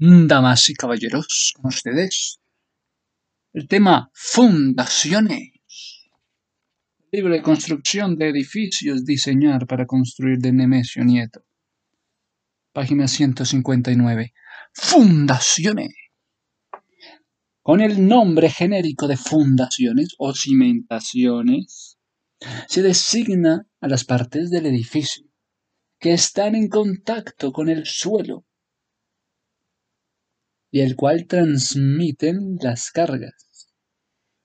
Damas y caballeros, con ustedes, el tema fundaciones. Libro de construcción de edificios, diseñar para construir de Nemesio Nieto. Página 159. Fundaciones. Con el nombre genérico de fundaciones o cimentaciones, se designa a las partes del edificio que están en contacto con el suelo y el cual transmiten las cargas.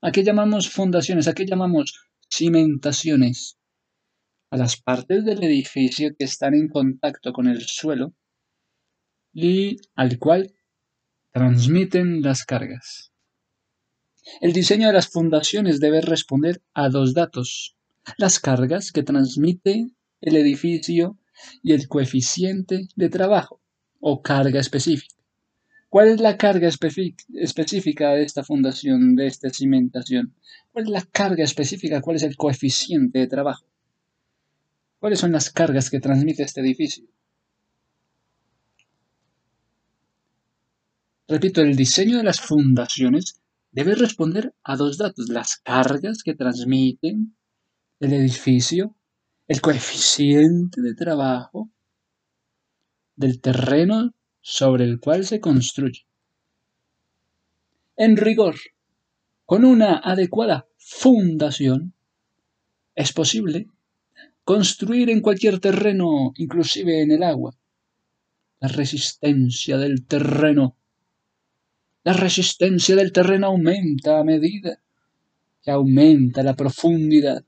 ¿A qué llamamos fundaciones? ¿A qué llamamos cimentaciones? A las partes del edificio que están en contacto con el suelo y al cual transmiten las cargas. El diseño de las fundaciones debe responder a dos datos. Las cargas que transmite el edificio y el coeficiente de trabajo o carga específica. ¿Cuál es la carga específica de esta fundación, de esta cimentación? ¿Cuál es la carga específica? ¿Cuál es el coeficiente de trabajo? ¿Cuáles son las cargas que transmite este edificio? Repito, el diseño de las fundaciones debe responder a dos datos, las cargas que transmiten el edificio, el coeficiente de trabajo del terreno sobre el cual se construye. En rigor, con una adecuada fundación, es posible construir en cualquier terreno, inclusive en el agua. La resistencia del terreno. La resistencia del terreno aumenta a medida que aumenta la profundidad.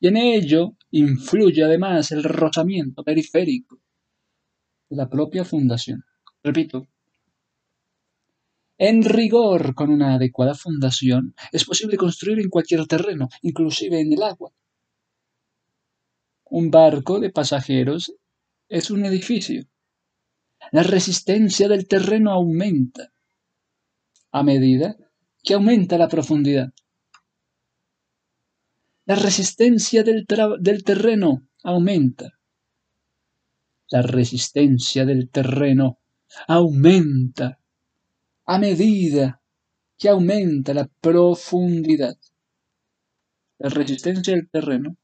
Y en ello influye además el rozamiento periférico la propia fundación. Repito, en rigor, con una adecuada fundación, es posible construir en cualquier terreno, inclusive en el agua. Un barco de pasajeros es un edificio. La resistencia del terreno aumenta a medida que aumenta la profundidad. La resistencia del, terreno aumenta la resistencia del terreno aumenta a medida que aumenta la profundidad. La resistencia del terreno,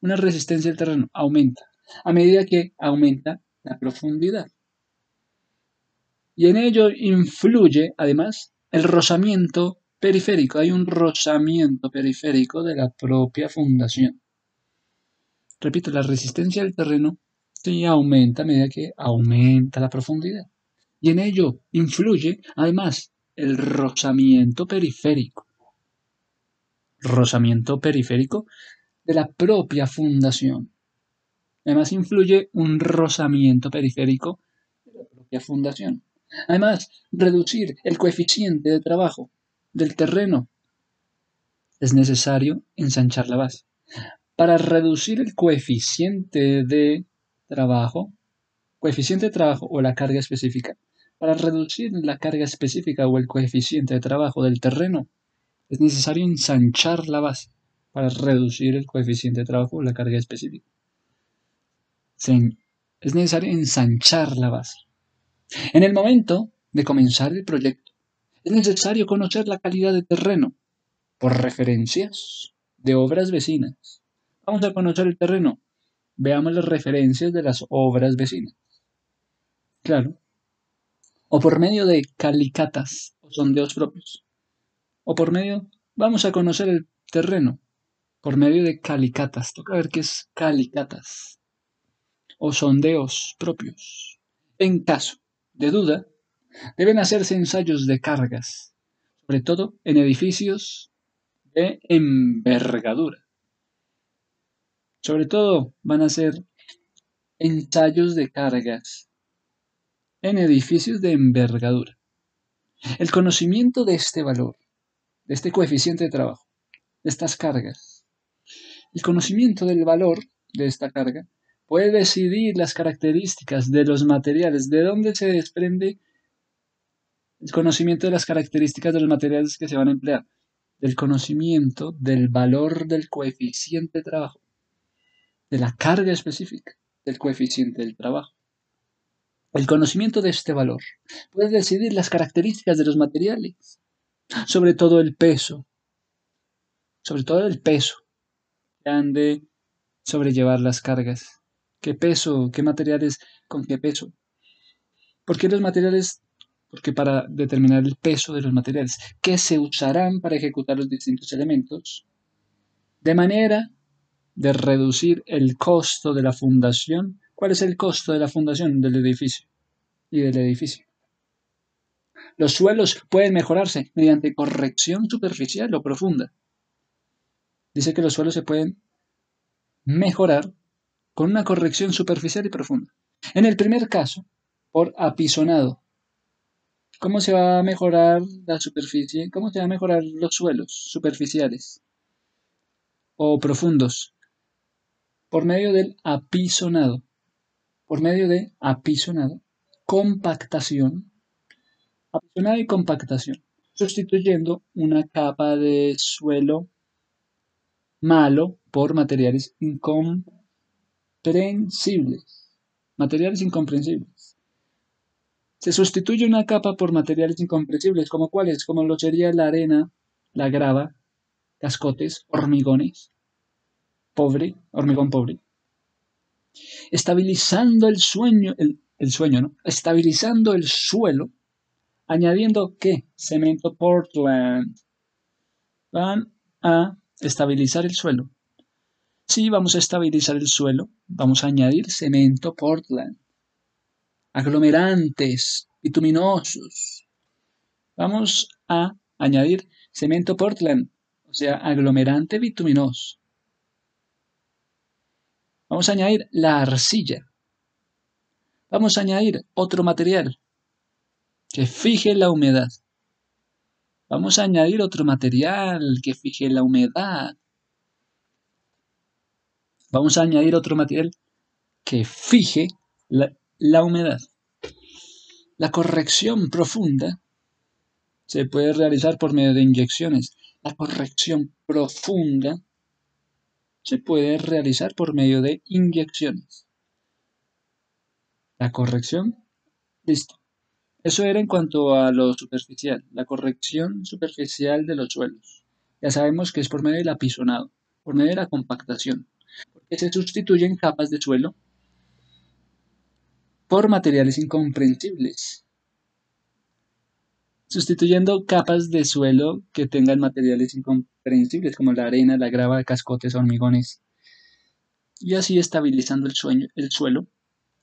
una resistencia del terreno aumenta a medida que aumenta la profundidad. Y en ello influye, además, el rozamiento periférico. Hay un rozamiento periférico de la propia fundación. Repito, la resistencia del terreno y aumenta a medida que aumenta la profundidad. Y en ello influye además el rozamiento periférico. Rozamiento periférico de la propia fundación. Además influye un rozamiento periférico de la propia fundación. Además, reducir el coeficiente de trabajo del terreno es necesario ensanchar la base. Para reducir el coeficiente de trabajo, coeficiente de trabajo o la carga específica. Para reducir la carga específica o el coeficiente de trabajo del terreno, es necesario ensanchar la base para reducir el coeficiente de trabajo o la carga específica. Es necesario ensanchar la base. En el momento de comenzar el proyecto, es necesario conocer la calidad de terreno por referencias de obras vecinas. Vamos a conocer el terreno Veamos las referencias de las obras vecinas. Claro. O por medio de calicatas o sondeos propios. O por medio, vamos a conocer el terreno. Por medio de calicatas. Toca ver qué es calicatas. O sondeos propios. En caso de duda, deben hacerse ensayos de cargas, sobre todo en edificios de envergadura. Sobre todo van a ser ensayos de cargas en edificios de envergadura. El conocimiento de este valor, de este coeficiente de trabajo, de estas cargas, el conocimiento del valor de esta carga puede decidir las características de los materiales, de dónde se desprende el conocimiento de las características de los materiales que se van a emplear, del conocimiento del valor del coeficiente de trabajo de la carga específica del coeficiente del trabajo. El conocimiento de este valor puede decidir las características de los materiales, sobre todo el peso, sobre todo el peso que han de sobrellevar las cargas. ¿Qué peso? ¿Qué materiales? ¿Con qué peso? ¿Por qué los materiales? Porque para determinar el peso de los materiales que se usarán para ejecutar los distintos elementos, de manera de reducir el costo de la fundación. ¿Cuál es el costo de la fundación del edificio y del edificio? Los suelos pueden mejorarse mediante corrección superficial o profunda. Dice que los suelos se pueden mejorar con una corrección superficial y profunda. En el primer caso, por apisonado. ¿Cómo se va a mejorar la superficie? ¿Cómo se va a mejorar los suelos superficiales o profundos? Por medio del apisonado. Por medio de apisonado. Compactación. Apisonado y compactación. Sustituyendo una capa de suelo malo por materiales incomprensibles. Materiales incomprensibles. Se sustituye una capa por materiales incomprensibles, como cuáles, como lo sería la arena, la grava, cascotes, hormigones, pobre, hormigón pobre. Estabilizando el sueño, el, sueño, ¿no? Estabilizando el suelo, añadiendo qué? Cemento Portland. Van a estabilizar el suelo. Sí, vamos a estabilizar el suelo. Vamos a añadir cemento Portland. Aglomerantes bituminosos. Vamos a añadir cemento Portland, o sea, aglomerante bituminoso. Vamos a añadir la arcilla. Vamos a añadir otro material que fije la humedad. Vamos a añadir otro material que fije la humedad. Vamos a añadir otro material que fije la, la humedad. La corrección profunda se puede realizar por medio de inyecciones. La corrección profunda se puede realizar por medio de inyecciones. La corrección, listo. Eso era en cuanto a lo superficial, la corrección superficial de los suelos. Ya sabemos que es por medio del apisonado, por medio de la compactación, porque se sustituyen capas de suelo por materiales incomprensibles, sustituyendo capas de suelo que tengan materiales incomprensibles como la arena, la grava, cascotes, hormigones, y así estabilizando el, el suelo,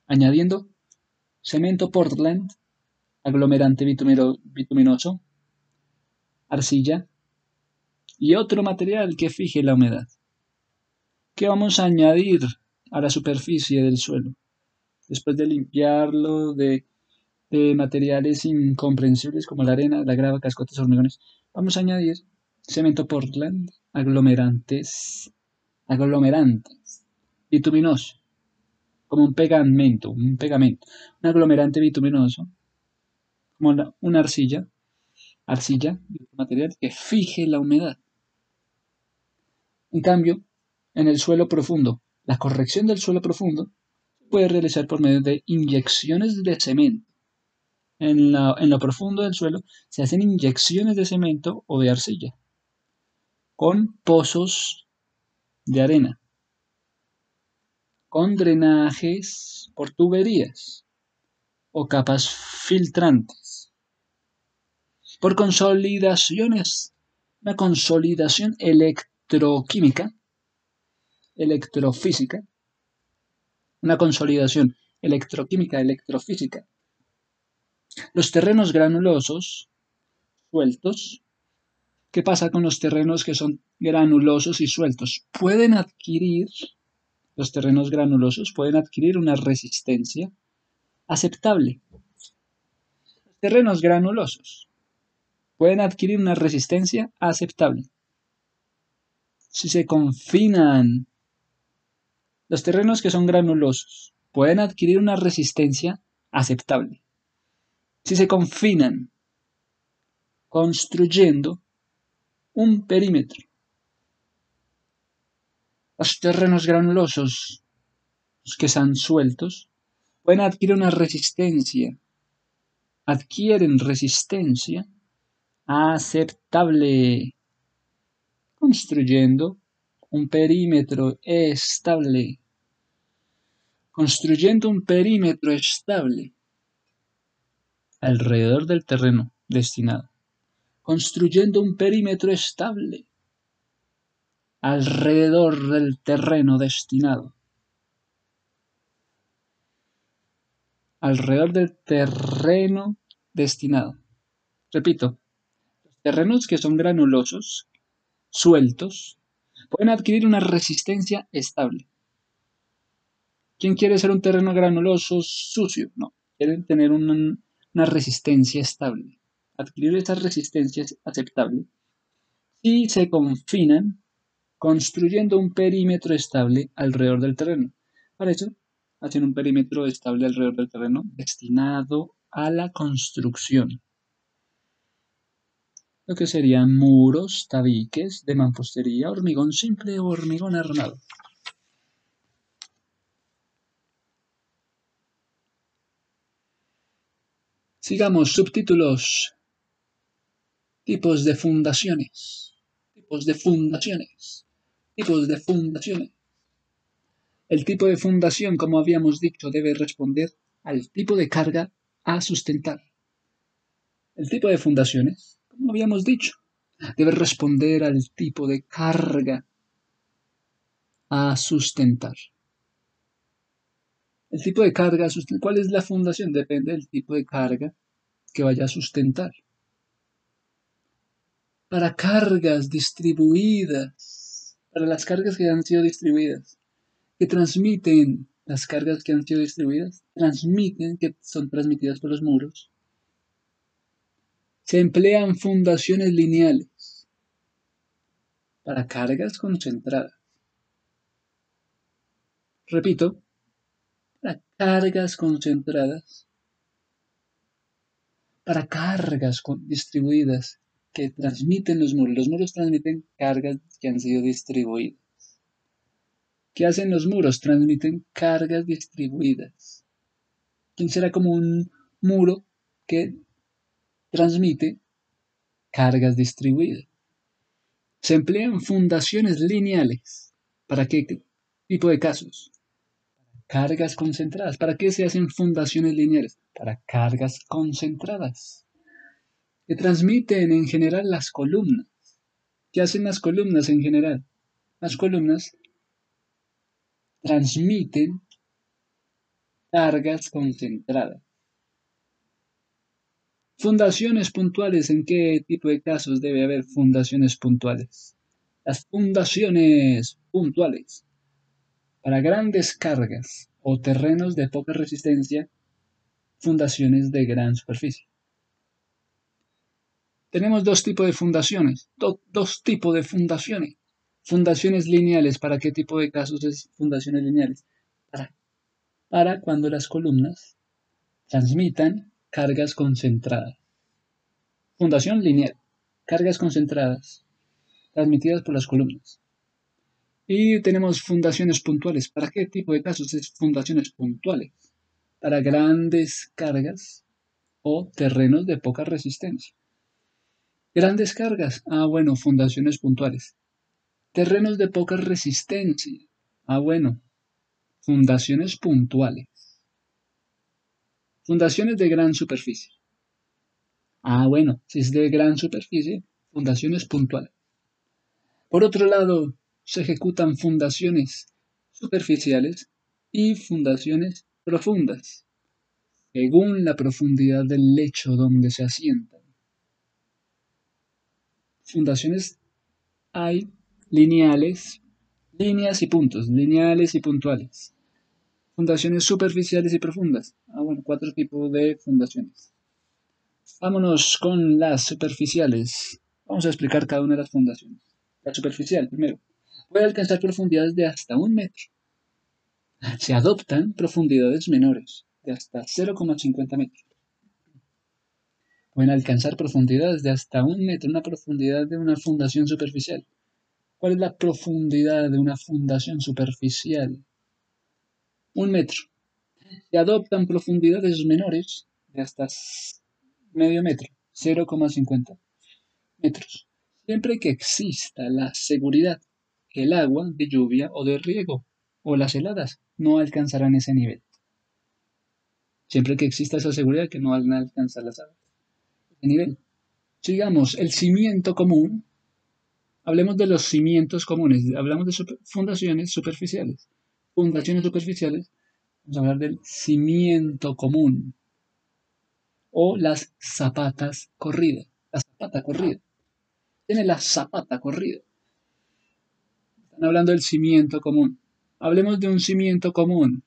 añadiendo cemento Portland aglomerante bituminoso, arcilla y otro material que fije la humedad. ¿Qué vamos a añadir a la superficie del suelo? Después de limpiarlo de, de materiales incomprensibles como la arena, la grava, cascotes, hormigones, vamos a añadir cemento Portland, aglomerantes, aglomerantes, bituminoso, como un pegamento, un pegamento, un aglomerante bituminoso como una arcilla, arcilla, material que fije la humedad. En cambio, en el suelo profundo, la corrección del suelo profundo puede realizar por medio de inyecciones de cemento. En, en lo profundo del suelo se hacen inyecciones de cemento o de arcilla con pozos de arena, con drenajes por tuberías o capas filtrantes por consolidaciones, una consolidación electroquímica, electrofísica, una consolidación electroquímica, electrofísica. Los terrenos granulosos, sueltos, ¿qué pasa con los terrenos que son granulosos y sueltos? Pueden adquirir, los terrenos granulosos pueden adquirir una resistencia aceptable. Los terrenos granulosos pueden adquirir una resistencia aceptable. Si se confinan, los terrenos que son granulosos pueden adquirir una resistencia aceptable. Si se confinan, construyendo un perímetro. Los terrenos granulosos, los que están sueltos, pueden adquirir una resistencia, adquieren resistencia aceptable, construyendo un perímetro estable, construyendo un perímetro estable alrededor del terreno destinado, construyendo un perímetro estable alrededor del terreno destinado. Alrededor del terreno destinado. Repito, los terrenos que son granulosos, sueltos, pueden adquirir una resistencia estable. ¿Quién quiere ser un terreno granuloso, sucio? No, quieren tener una, una resistencia estable. Adquirir esta resistencia aceptable si se confinan construyendo un perímetro estable alrededor del terreno. Para eso, hacen un perímetro estable alrededor del terreno destinado a la construcción. Lo que serían muros, tabiques de mampostería, hormigón simple o hormigón armado. Sigamos, subtítulos. Tipos de fundaciones. Tipos de fundaciones tipos de fundaciones. El tipo de fundación, como habíamos dicho, debe responder al tipo de carga a sustentar. El tipo de fundaciones, como habíamos dicho, debe responder al tipo de carga a sustentar. El tipo de carga. ¿cuál es la fundación? Depende del tipo de carga que vaya a sustentar. Para cargas distribuidas para las cargas que han sido distribuidas, que transmiten las cargas que han sido distribuidas, transmiten, que son transmitidas por los muros. Se emplean fundaciones lineales para cargas concentradas. Repito, para cargas concentradas, para cargas distribuidas que transmiten los muros. Los muros transmiten cargas que han sido distribuidas. ¿Qué hacen los muros? Transmiten cargas distribuidas. ¿Quién será como un muro que transmite cargas distribuidas? Se emplean fundaciones lineales. ¿Para qué tipo de casos? Cargas concentradas. ¿Para qué se hacen fundaciones lineales? Para cargas concentradas que transmiten en general las columnas. ¿Qué hacen las columnas en general? Las columnas transmiten cargas concentradas. Fundaciones puntuales. ¿En qué tipo de casos debe haber fundaciones puntuales? Las fundaciones puntuales. Para grandes cargas o terrenos de poca resistencia, fundaciones de gran superficie. Tenemos dos tipos de fundaciones, dos tipos de fundaciones. Fundaciones lineales, ¿para qué tipo de casos es fundaciones lineales? Para, cuando las columnas transmitan cargas concentradas. Fundación lineal, cargas concentradas, transmitidas por las columnas. Y tenemos fundaciones puntuales. ¿Para qué tipo de casos es fundaciones puntuales? Para grandes cargas o terrenos de poca resistencia. Grandes cargas. Ah, bueno, fundaciones puntuales. Terrenos de poca resistencia. Ah, bueno, fundaciones puntuales. Fundaciones de gran superficie. Ah, bueno, si es de gran superficie, fundaciones puntuales. Por otro lado, se ejecutan fundaciones superficiales y fundaciones profundas, según la profundidad del lecho donde se asienta fundaciones hay lineales, líneas y puntos, lineales y puntuales. Fundaciones superficiales y profundas. Ah, bueno, cuatro tipos de fundaciones. Vámonos con las superficiales. Vamos a explicar cada una de las fundaciones. La superficial, primero. Puede alcanzar profundidades de hasta un metro. Se adoptan profundidades menores, de hasta 0,50 metros pueden alcanzar profundidades de hasta un metro, una profundidad de una fundación superficial. ¿Cuál es la profundidad de una fundación superficial? Un metro. Se adoptan profundidades menores de hasta medio metro, 0,50 metros, siempre que exista la seguridad que el agua de lluvia o de riego o las heladas no alcanzarán ese nivel. Siempre que exista esa seguridad que no van a alcanzar las aguas. Nivel. Sigamos, el cimiento común. Hablemos de los cimientos comunes. Hablamos de fundaciones superficiales. Fundaciones superficiales. Vamos a hablar del cimiento común. O las zapatas corridas. La zapata corrida. Tiene la zapata corrida. Están hablando del cimiento común. Hablemos de un cimiento común.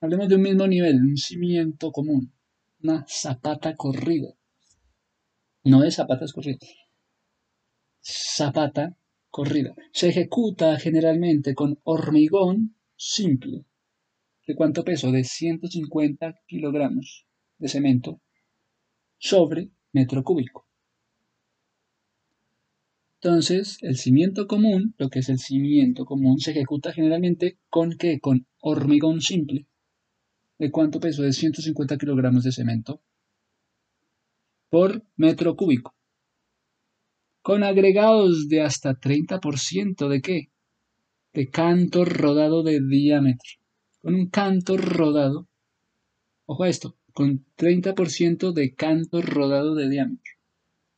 Hablemos de un mismo nivel, un cimiento común. Una zapata corrida. No es zapatas corridas. Zapata corrida. Se ejecuta generalmente con hormigón simple. ¿De cuánto peso? De 150 kilogramos de cemento sobre metro cúbico. Entonces, el cimiento común, lo que es el cimiento común, se ejecuta generalmente con qué? Con hormigón simple. ¿De cuánto peso? De 150 kilogramos de cemento por metro cúbico. Con agregados de hasta 30% de qué? De canto rodado de diámetro. Con un canto rodado, ojo a esto, con 30% de canto rodado de diámetro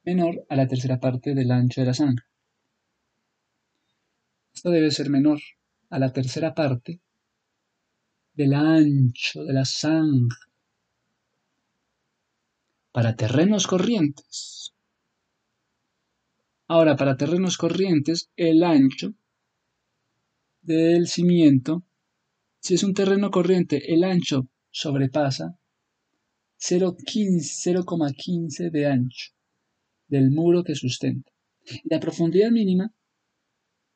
menor a la tercera parte del ancho de la zanja. Esto debe ser menor a la tercera parte del ancho de la zanja. Para terrenos corrientes. Ahora, para terrenos corrientes, el ancho del cimiento, si es un terreno corriente, el ancho sobrepasa 0,15 de ancho del muro que sustenta. La profundidad mínima,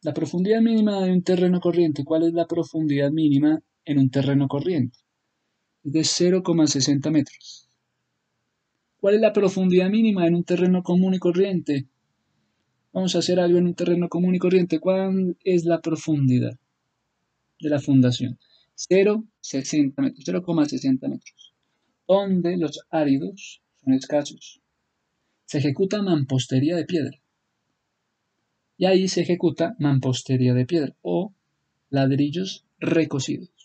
la profundidad mínima de un terreno corriente, ¿cuál es la profundidad mínima en un terreno corriente? Es de 0,60 metros. ¿Cuál es la profundidad mínima en un terreno común y corriente? Vamos a hacer algo en un terreno común y corriente. ¿Cuál es la profundidad de la fundación? 0,60 metros, 0,60 metros. Donde los áridos son escasos se ejecuta mampostería de piedra. Y ahí se ejecuta mampostería de piedra o ladrillos recocidos.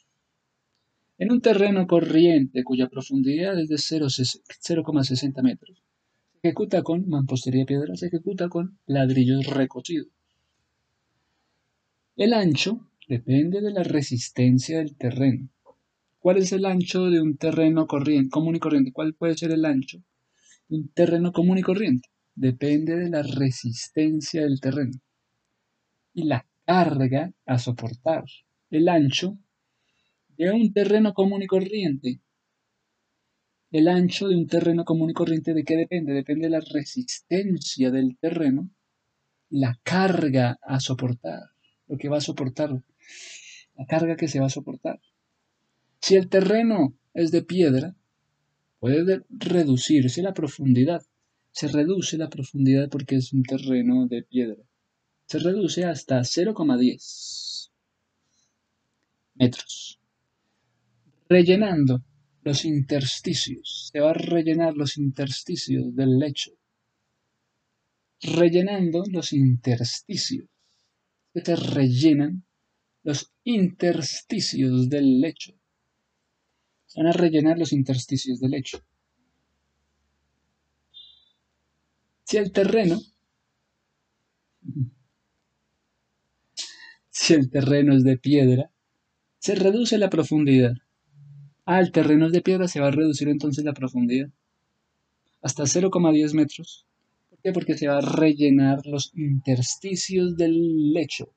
En un terreno corriente cuya profundidad es de 0,60 metros, se ejecuta con mampostería de piedra, se ejecuta con ladrillos recocidos. El ancho depende de la resistencia del terreno. ¿Cuál es el ancho de un terreno corriente, común y corriente? ¿Cuál puede ser el ancho un terreno común y corriente. Depende de la resistencia del terreno y la carga a soportar. El ancho de un terreno común y corriente. El ancho de un terreno común y corriente, ¿de qué depende? Depende de la resistencia del terreno la carga a soportar. Lo que va a soportar. La carga que se va a soportar. Si el terreno es de piedra, puede reducirse la profundidad. Se reduce la profundidad porque es un terreno de piedra. Se reduce hasta 0,10 metros. Rellenando los intersticios. Se va a rellenar los intersticios del lecho. Rellenando los intersticios. Se rellenan los intersticios del lecho van a rellenar los intersticios del lecho. Si el terreno, si el terreno es de piedra, se reduce la profundidad. Ah, el terreno de piedra, se va a reducir entonces la profundidad hasta 0,10 metros. ¿Por qué? Porque se va a rellenar los intersticios del lecho.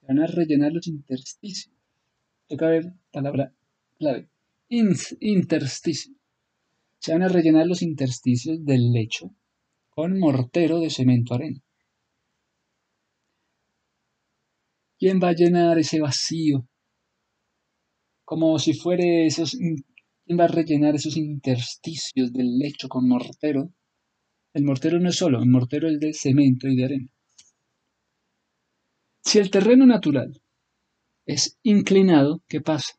Se van a rellenar los intersticios. Toca ver palabra clave intersticio. Se van a rellenar los intersticios del lecho con mortero de cemento arena. ¿Quién va a llenar ese vacío? Como si fuera esos... ¿Quién va a rellenar esos intersticios del lecho con mortero? El mortero no es solo, el mortero es de cemento y de arena. Si el terreno natural es inclinado, ¿qué pasa?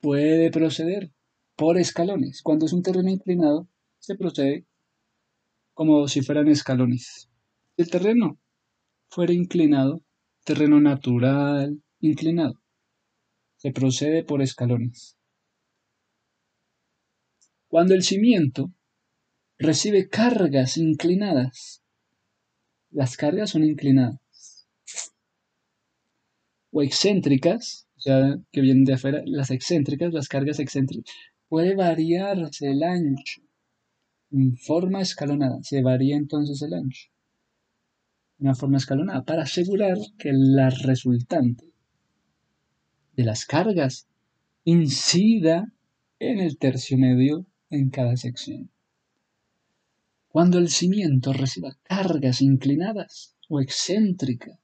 puede proceder por escalones. Cuando es un terreno inclinado, se procede como si fueran escalones. Si el terreno fuera inclinado, terreno natural, inclinado, se procede por escalones. Cuando el cimiento recibe cargas inclinadas, las cargas son inclinadas o excéntricas, o sea, que vienen de afuera, las excéntricas, las cargas excéntricas, puede variarse el ancho en forma escalonada, se varía entonces el ancho, una forma escalonada, para asegurar que la resultante de las cargas incida en el tercio medio en cada sección. Cuando el cimiento reciba cargas inclinadas o excéntricas,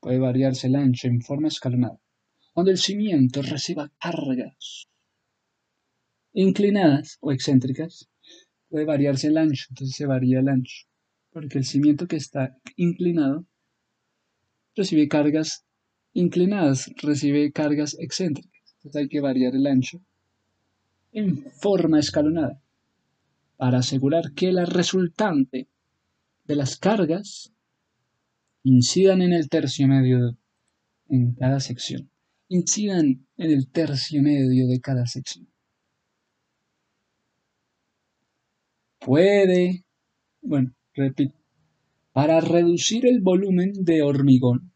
puede variarse el ancho en forma escalonada. Cuando el cimiento reciba cargas inclinadas o excéntricas, puede variarse el ancho, entonces se varía el ancho, porque el cimiento que está inclinado recibe cargas inclinadas, recibe cargas excéntricas, entonces hay que variar el ancho en forma escalonada para asegurar que la resultante de las cargas incidan en el tercio medio en cada sección. Incidan en el tercio medio de cada sección. Puede, bueno, repito, para reducir el volumen de hormigón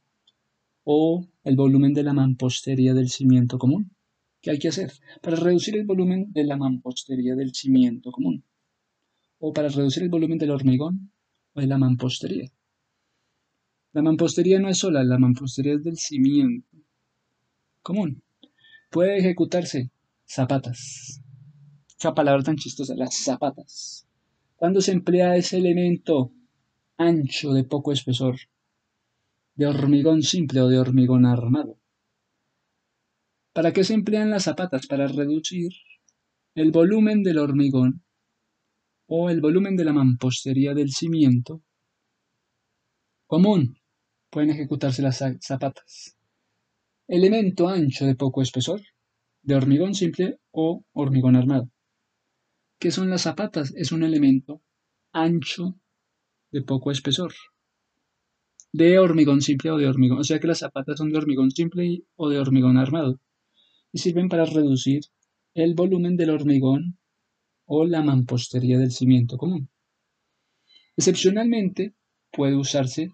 o el volumen de la mampostería del cimiento común. ¿Qué hay que hacer? Para reducir el volumen de la mampostería del cimiento común. O para reducir el volumen del hormigón o de la mampostería. La mampostería no es sola, la mampostería es del cimiento común. Puede ejecutarse zapatas. Qué palabra tan chistosa, las zapatas. Cuando se emplea ese elemento ancho de poco espesor, de hormigón simple o de hormigón armado. ¿Para qué se emplean las zapatas? Para reducir el volumen del hormigón o el volumen de la mampostería del cimiento común. Pueden ejecutarse las zapatas. Elemento ancho de poco espesor, de hormigón simple o hormigón armado. ¿Qué son las zapatas? Es un elemento ancho de poco espesor, de hormigón simple o de hormigón. O sea que las zapatas son de hormigón simple o de hormigón armado y sirven para reducir el volumen del hormigón o la mampostería del cimiento común. Excepcionalmente puede usarse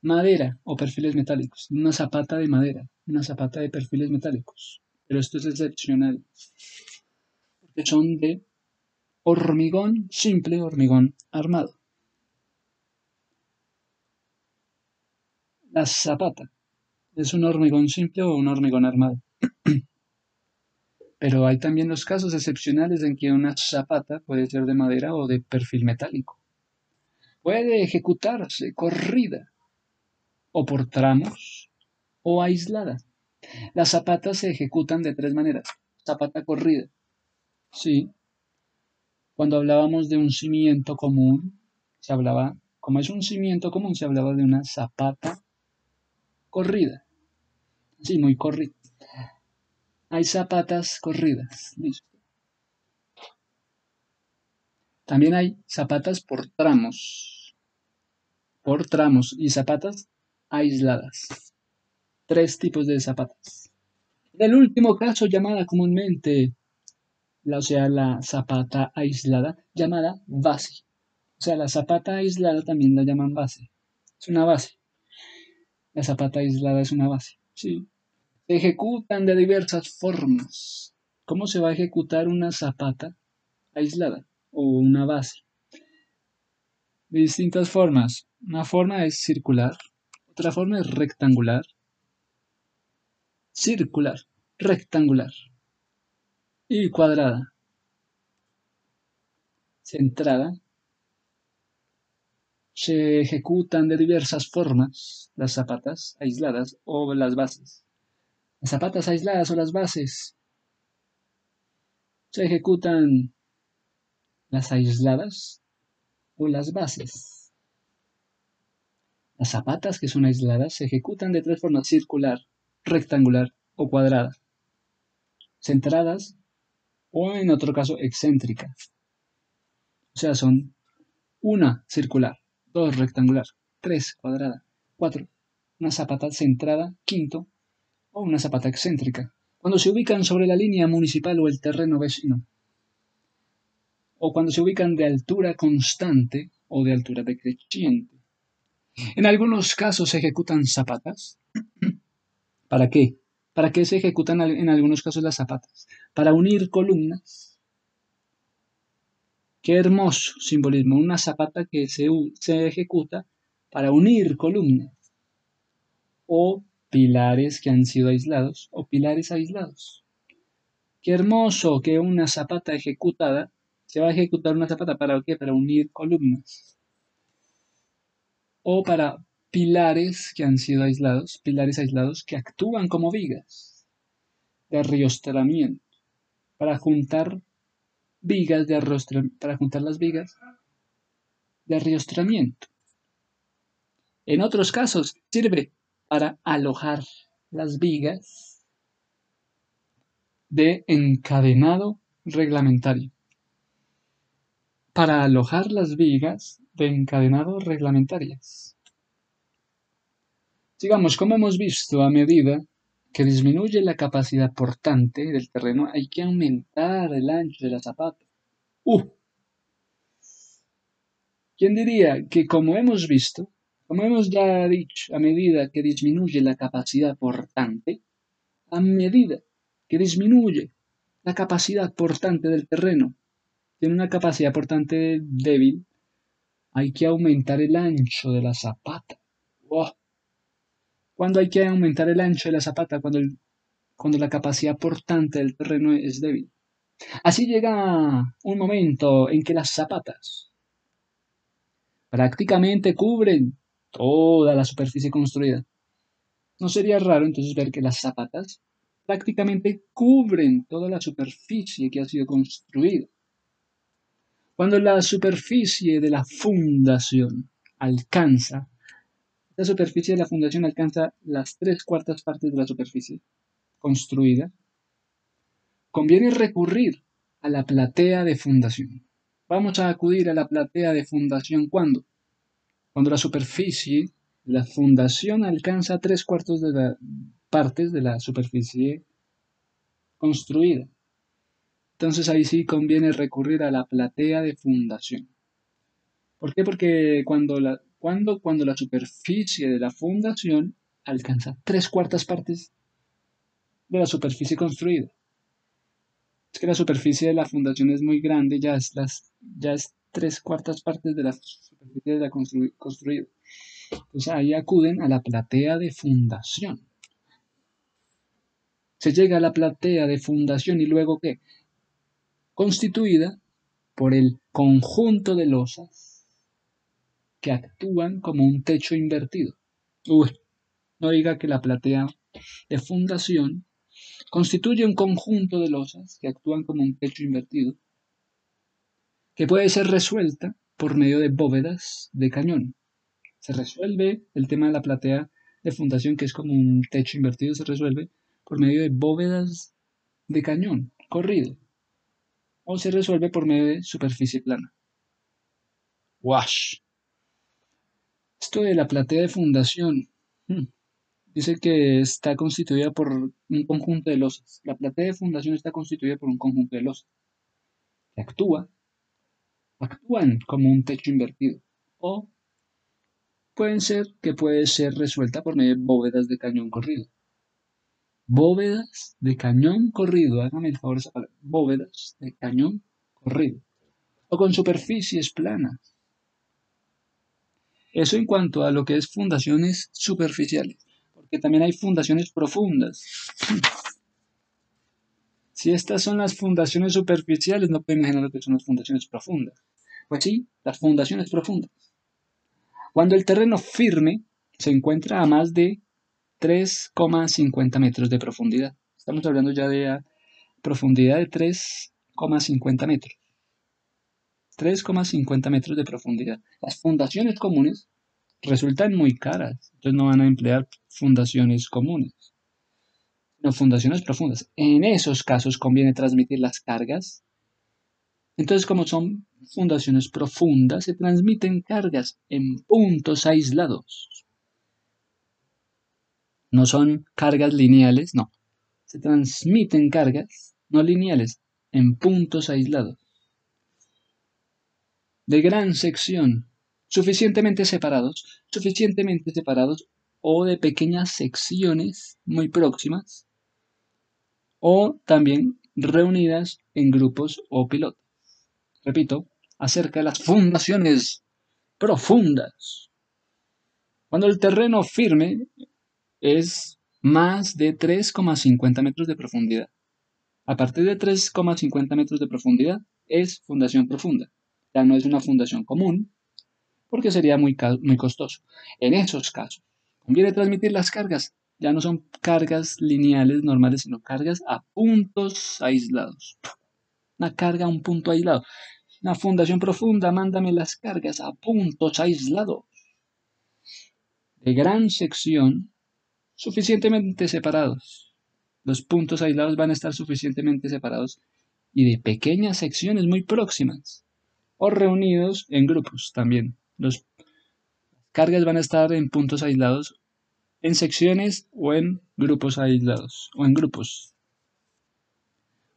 madera o perfiles metálicos, una zapata de madera, una zapata de perfiles metálicos, pero esto es excepcional, porque son de hormigón simple, hormigón armado. La zapata es un hormigón simple o un hormigón armado. Pero hay también los casos excepcionales en que una zapata puede ser de madera o de perfil metálico. Puede ejecutarse corrida o por tramos o aislada. Las zapatas se ejecutan de tres maneras. Zapata corrida. Sí. Cuando hablábamos de un cimiento común, se hablaba, como es un cimiento común, se hablaba de una zapata corrida. Sí, muy corrida. Hay zapatas corridas. También hay zapatas por tramos. Por tramos y zapatas aisladas. Tres tipos de zapatas. En el último caso, llamada comúnmente, o sea, la zapata aislada, llamada base. O sea, la zapata aislada también la llaman base. Es una base. La zapata aislada es una base. Sí. Se ejecutan de diversas formas. ¿Cómo se va a ejecutar una zapata aislada o una base? De distintas formas. Una forma es circular, otra forma es rectangular, circular, rectangular y cuadrada, centrada. Se ejecutan de diversas formas las zapatas aisladas o las bases. Las zapatas aisladas o las bases. Se ejecutan las aisladas o las bases. Las zapatas que son aisladas se ejecutan de tres formas, circular, rectangular o cuadrada. centradas o en otro caso excéntricas. O sea, son una circular, rectangular, tres cuadrada, cuatro una zapata centrada, quinto, o una zapata excéntrica, cuando se ubican sobre la línea municipal o el terreno vecino, o cuando se ubican de altura constante o de altura decreciente. En algunos casos se ejecutan zapatas. ¿Para qué? ¿Para qué se ejecutan en algunos casos las zapatas? Para unir columnas. Qué hermoso simbolismo. Una zapata que se, se ejecuta para unir columnas o pilares que han sido aislados o pilares aislados. Qué hermoso que una zapata ejecutada, se va a ejecutar una zapata para qué? Para unir columnas. O para pilares que han sido aislados, pilares aislados que actúan como vigas de arrostramiento, para juntar vigas de arrostramiento, para juntar las vigas de arrostramiento. En otros casos sirve para alojar las vigas de encadenado reglamentario. Para alojar las vigas de encadenado reglamentarias. Sigamos, como hemos visto, a medida que disminuye la capacidad portante del terreno, hay que aumentar el ancho de la zapata. ¡Uh! ¿Quién diría que, como hemos visto, como hemos ya dicho, a medida que disminuye la capacidad portante, a medida que disminuye la capacidad portante del terreno, tiene una capacidad portante débil, hay que aumentar el ancho de la zapata. ¡Wow! ¿Cuándo hay que aumentar el ancho de la zapata? Cuando, cuando la capacidad portante del terreno es débil. Así llega un momento en que las zapatas prácticamente cubren toda la superficie construida. No sería raro entonces ver que las zapatas prácticamente cubren toda la superficie que ha sido construida. Cuando la superficie de la fundación alcanza, la superficie de la fundación alcanza las tres cuartas partes de la superficie construida, conviene recurrir a la platea de fundación. Vamos a acudir a la platea de fundación cuando cuando la superficie de la fundación alcanza tres cuartos de las partes de la superficie construida. Entonces ahí sí conviene recurrir a la platea de fundación. ¿Por qué? Porque cuando la, cuando, cuando la superficie de la fundación alcanza tres cuartas partes de la superficie construida. Es que la superficie de la fundación es muy grande, ya es, las, ya es tres cuartas partes de la superficie de la construida. Entonces ahí acuden a la platea de fundación. Se llega a la platea de fundación y luego ¿qué? Constituida por el conjunto de losas que actúan como un techo invertido. Uy, no diga que la platea de fundación constituye un conjunto de losas que actúan como un techo invertido que puede ser resuelta por medio de bóvedas de cañón. Se resuelve el tema de la platea de fundación, que es como un techo invertido, se resuelve por medio de bóvedas de cañón, corrido. O se resuelve por medio de superficie plana. Wash. Esto de la platea de fundación. Hmm, dice que está constituida por un conjunto de losas. La platea de fundación está constituida por un conjunto de losas que actúa actúan como un techo invertido o pueden ser que puede ser resuelta por medio de bóvedas de cañón corrido. Bóvedas de cañón corrido, hágame el favor esa palabra, bóvedas de cañón corrido o con superficies planas. Eso en cuanto a lo que es fundaciones superficiales, porque también hay fundaciones profundas. Si estas son las fundaciones superficiales, no pueden imaginar lo que son las fundaciones profundas. Pues sí, las fundaciones profundas. Cuando el terreno firme se encuentra a más de 3,50 metros de profundidad. Estamos hablando ya de profundidad de 3,50 metros. 3,50 metros de profundidad. Las fundaciones comunes resultan muy caras, entonces no van a emplear fundaciones comunes. sino fundaciones profundas. En esos casos conviene transmitir las cargas. Entonces, como son fundaciones profundas, se transmiten cargas en puntos aislados. No son cargas lineales, no. Se transmiten cargas no lineales en puntos aislados. De gran sección, suficientemente separados, suficientemente separados o de pequeñas secciones muy próximas o también reunidas en grupos o pilotos. Repito, acerca de las fundaciones profundas. Cuando el terreno firme es más de 3,50 metros de profundidad. A partir de 3,50 metros de profundidad es fundación profunda. Ya no es una fundación común, porque sería muy, muy costoso. En esos casos, conviene transmitir las cargas. Ya no son cargas lineales normales, sino cargas a puntos aislados. Una carga a un punto aislado. Una fundación profunda, mándame las cargas a puntos aislados. De gran sección, suficientemente separados. Los puntos aislados van a estar suficientemente separados y de pequeñas secciones muy próximas o reunidos en grupos también. Las cargas van a estar en puntos aislados, en secciones o en grupos aislados o en grupos.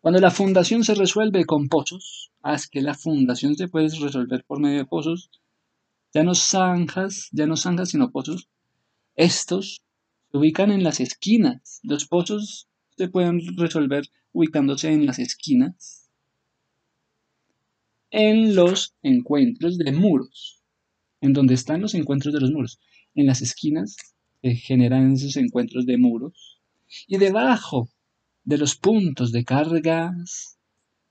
Cuando la fundación se resuelve con pozos, haz que la fundación se puede resolver por medio de pozos, ya no zanjas, ya no zanjas sino pozos. Estos se ubican en las esquinas. Los pozos se pueden resolver ubicándose en las esquinas en los encuentros de muros, en donde están los encuentros de los muros. En las esquinas se generan esos encuentros de muros y debajo de los puntos de cargas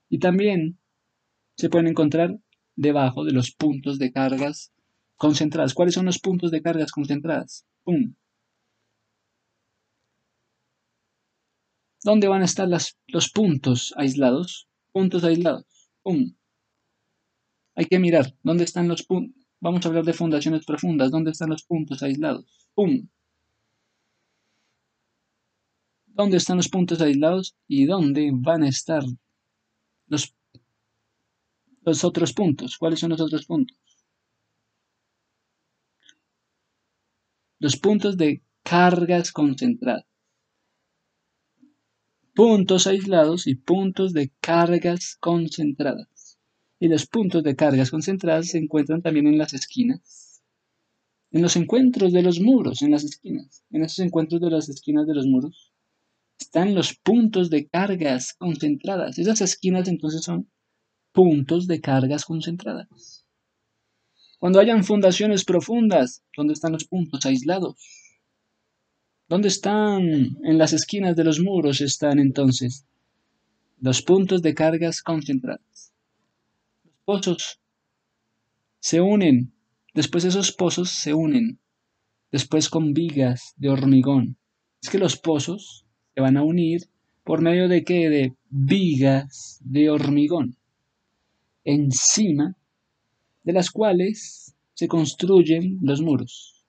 y también se pueden encontrar debajo de los puntos de cargas concentradas. ¿Cuáles son los puntos de cargas concentradas? ¡Pum! ¿Dónde van a estar los puntos aislados? Puntos aislados. ¡Pum! Hay que mirar dónde están los puntos. Vamos a hablar de fundaciones profundas. ¿Dónde están los puntos aislados? ¡Pum! ¿Dónde están los puntos aislados y dónde van a estar los, los otros puntos? ¿Cuáles son los otros puntos? Los puntos de cargas concentradas. Puntos aislados y puntos de cargas concentradas y los puntos de cargas concentradas se encuentran también en las esquinas. En los encuentros de los muros, en las esquinas, en esos encuentros de las esquinas de los muros, están los puntos de cargas concentradas. Esas esquinas entonces son puntos de cargas concentradas. Cuando hayan fundaciones profundas, ¿dónde están los puntos aislados? ¿Dónde están? En las esquinas de los muros están entonces los puntos de cargas concentradas pozos se unen, después esos pozos se unen, después con vigas de hormigón. Es que los pozos se van a unir por medio de qué? De vigas de hormigón, encima de las cuales se construyen los muros.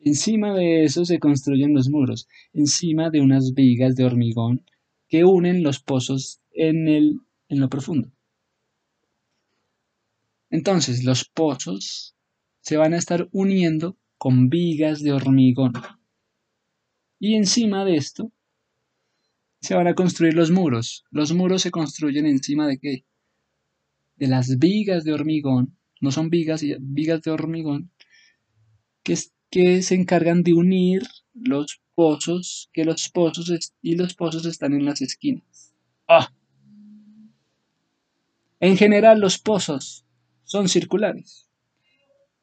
Encima de eso se construyen los muros, encima de unas vigas de hormigón que unen los pozos en, el, en lo profundo. Entonces los pozos se van a estar uniendo con vigas de hormigón. Y encima de esto se van a construir los muros. Los muros se construyen encima de qué? De las vigas de hormigón. No son vigas, vigas de hormigón que, que se encargan de unir los pozos, que los pozos y los pozos están en las esquinas. ¡Ah! En general los pozos son circulares,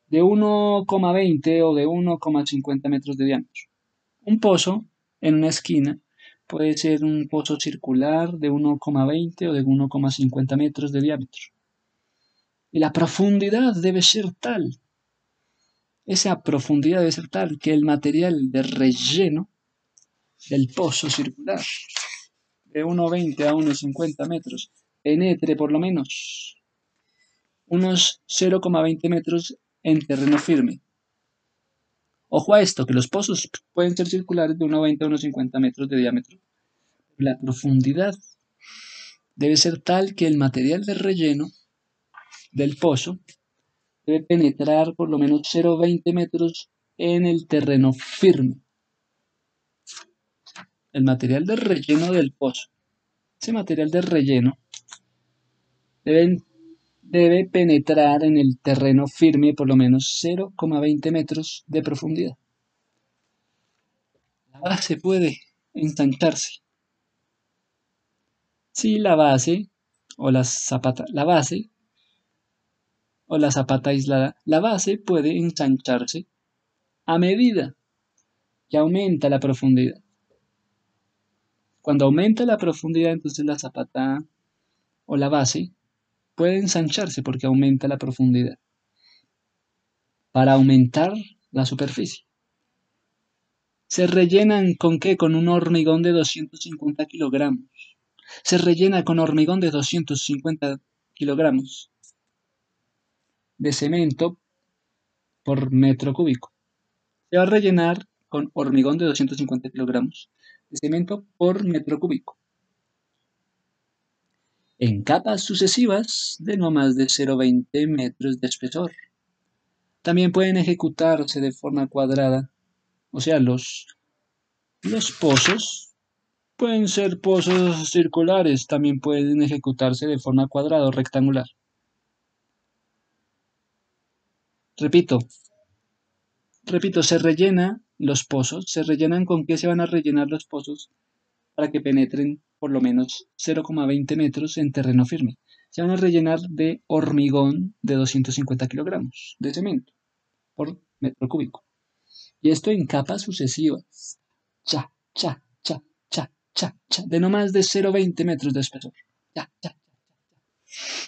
de 1,20 o de 1,50 metros de diámetro. Un pozo en una esquina puede ser un pozo circular de 1,20 o de 1,50 metros de diámetro. Y la profundidad debe ser tal, esa profundidad debe ser tal que el material de relleno del pozo circular de 1,20 a 1,50 metros penetre por lo menos unos 0,20 metros en terreno firme. Ojo a esto, que los pozos pueden ser circulares de 1,20 a 1,50 metros de diámetro, La profundidad debe ser tal que el material de relleno del pozo debe penetrar por lo menos 0,20 metros en el terreno firme. El material de relleno del pozo. Ese material de relleno debe penetrar en el terreno firme por lo menos 0,20 metros de profundidad. La base puede ensancharse. Si la base o la zapata, la base o la zapata aislada, la base puede ensancharse a medida que aumenta la profundidad. Cuando aumenta la profundidad, entonces la zapata o la base puede ensancharse porque aumenta la profundidad. Para aumentar la superficie. ¿Se rellenan con qué? Con un hormigón de 250 kilogramos. Se rellena con hormigón de 250 kilogramos de cemento por metro cúbico. Se va a rellenar con hormigón de 250 kilogramos de cemento por metro cúbico. En capas sucesivas de no más de 0,20 metros de espesor. También pueden ejecutarse de forma cuadrada, o sea, los, los pozos pueden ser pozos circulares, también pueden ejecutarse de forma cuadrada o rectangular. Repito, repito, se rellena los pozos, se rellenan con qué se van a rellenar los pozos para que penetren por lo menos 0,20 metros en terreno firme. Se van a rellenar de hormigón de 250 kilogramos de cemento por metro cúbico. Y esto en capas sucesivas. Cha, cha, cha, cha, cha, cha, de no más de 0,20 metros de espesor.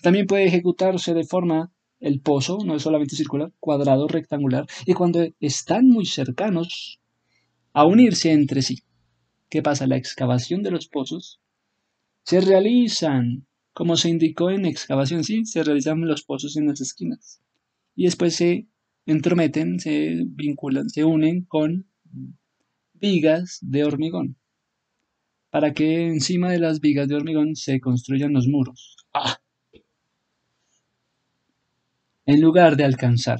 También puede ejecutarse de forma el pozo no es solamente circular, cuadrado, rectangular, y cuando están muy cercanos a unirse entre sí. ¿Qué pasa? La excavación de los pozos se realizan, como se indicó en excavación, sí, se realizan los pozos en las esquinas. Y después se entrometen, se vinculan, se unen con vigas de hormigón, para que encima de las vigas de hormigón se construyan los muros. ¡Ah! en lugar de alcanzar.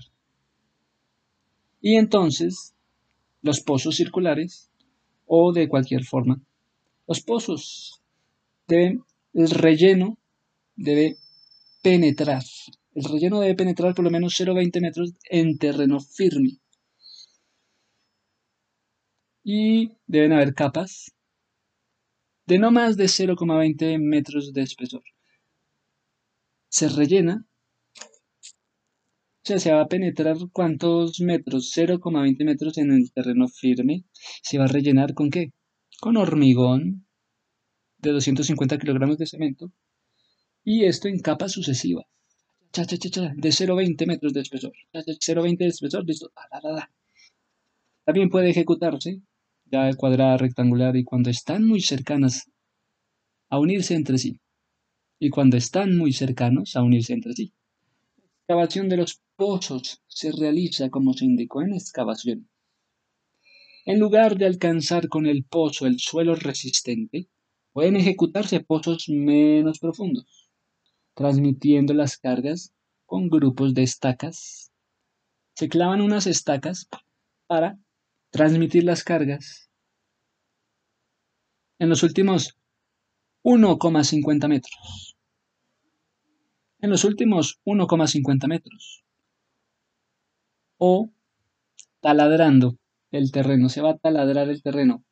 Y entonces, los pozos circulares o de cualquier forma, los pozos el relleno debe penetrar. El relleno debe penetrar por lo menos 0,20 metros en terreno firme. Y deben haber capas de no más de 0,20 metros de espesor. Se rellena sea, se va a penetrar cuántos metros, 0,20 metros en el terreno firme. Se va a rellenar con qué? Con hormigón de 250 kilogramos de cemento. Y esto en capas sucesivas. Cha, cha, cha, de 0,20 metros de espesor. 0,20 de espesor, listo. También puede ejecutarse ya cuadrada, rectangular, y cuando están muy cercanas a unirse entre sí. Y cuando están muy cercanos a unirse entre sí excavación de los pozos se realiza como se indicó en excavación. En lugar de alcanzar con el pozo el suelo resistente, pueden ejecutarse pozos menos profundos, transmitiendo las cargas con grupos de estacas. Se clavan unas estacas para transmitir las cargas en los últimos 1,50 metros en los últimos 1,50 metros. O taladrando el terreno, se va a taladrar el terreno.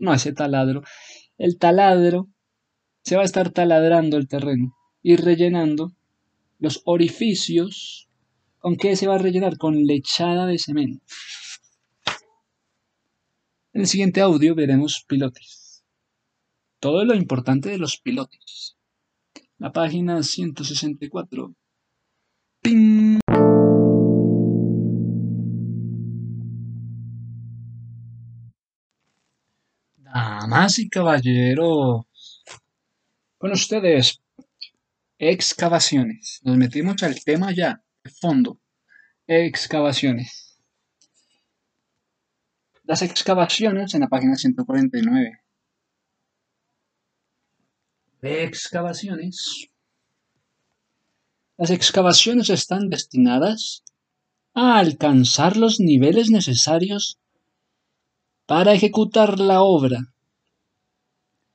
No ese taladro. El taladro se va a estar taladrando el terreno y rellenando los orificios. ¿Con qué se va a rellenar? Con lechada de cemento. En el siguiente audio veremos pilotes. Todo lo importante de los pilotes la página 164. ¡Ping! Damas y caballeros, con ustedes, excavaciones. Nos metimos al tema ya, de fondo. Excavaciones. Las excavaciones en la página 149. de excavaciones. Las excavaciones están destinadas a alcanzar los niveles necesarios para ejecutar la obra.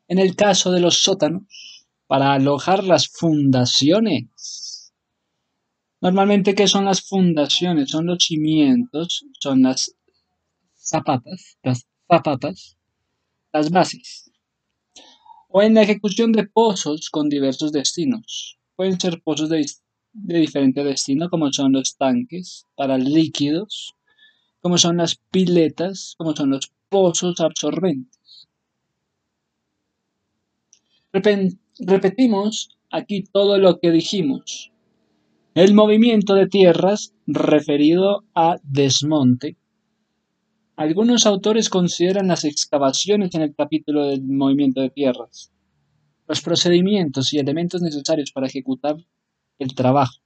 En el caso de los sótanos, para alojar las fundaciones. Normalmente, ¿qué son las fundaciones? Son los cimientos, son las zapatas, las zapatas, las bases. O en la ejecución de pozos con diversos destinos. Pueden ser pozos de, de diferente destino, como son los tanques para líquidos, como son las piletas, como son los pozos absorbentes. Repetimos aquí todo lo que dijimos. El movimiento de tierras referido a desmonte. Algunos autores consideran las excavaciones en el capítulo del movimiento de tierras, los procedimientos y elementos necesarios para ejecutar el trabajo.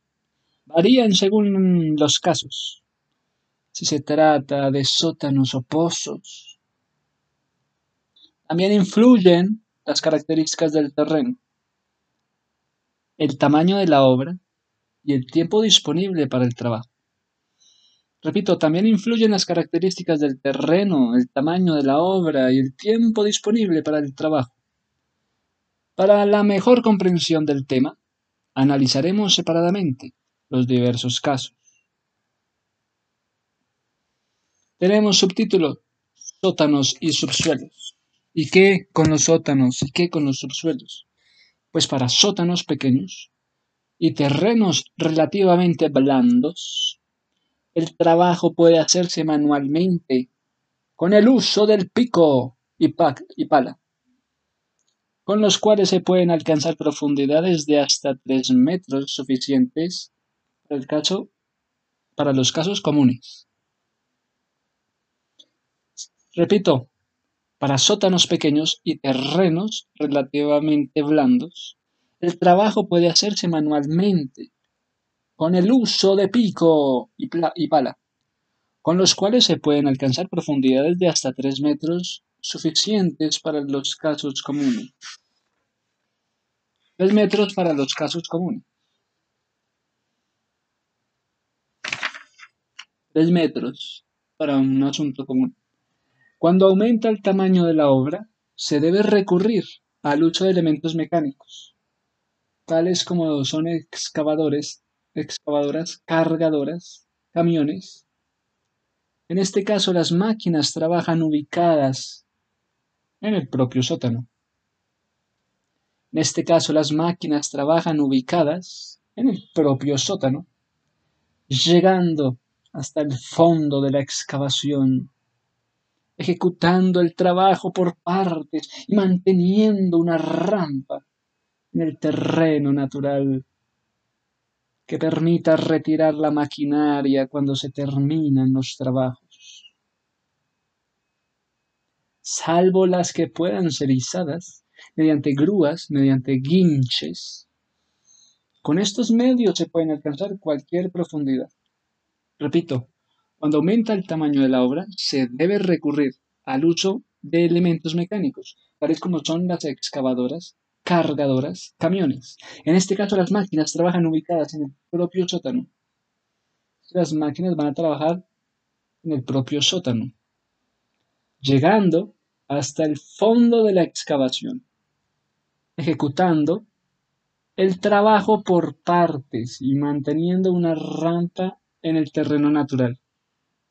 Varían según los casos. Si se trata de sótanos o pozos. También influyen las características del terreno el tamaño de la obra y el tiempo disponible para el trabajo. Repito, también influyen las características del terreno, el tamaño de la obra y el tiempo disponible para el trabajo. Para la mejor comprensión del tema, analizaremos separadamente los diversos casos. Tenemos subtítulo Sótanos y subsuelos. ¿Y qué con los sótanos y qué con los subsuelos? pues para sótanos pequeños y terrenos relativamente blandos, el trabajo puede hacerse manualmente con el uso del pico y, pala, con los cuales se pueden alcanzar profundidades de hasta 3 metros suficientes para, el caso, para los casos comunes. Repito, para sótanos pequeños y terrenos relativamente blandos, el trabajo puede hacerse manualmente, con el uso de pico y, pala, con los cuales se pueden alcanzar profundidades de hasta 3 metros suficientes para los casos comunes. 3 metros para los casos comunes. 3 metros para un asunto común. Cuando aumenta el tamaño de la obra, se debe recurrir al uso de elementos mecánicos, tales como son excavadores, excavadoras, cargadoras, camiones. En este caso, las máquinas trabajan ubicadas en el propio sótano. En este caso, las máquinas trabajan ubicadas en el propio sótano, llegando hasta el fondo de la excavación ejecutando el trabajo por partes y manteniendo una rampa en el terreno natural que permita retirar la maquinaria cuando se terminan los trabajos. Salvo las que puedan ser izadas mediante grúas, mediante guinches. Con estos medios se pueden alcanzar cualquier profundidad. Repito, cuando aumenta el tamaño de la obra, se debe recurrir al uso de elementos mecánicos, tales como son las excavadoras, cargadoras, camiones. En este caso, las máquinas trabajan ubicadas en el propio sótano. Las máquinas van a trabajar en el propio sótano, llegando hasta el fondo de la excavación, ejecutando el trabajo por partes y manteniendo una rampa en el terreno natural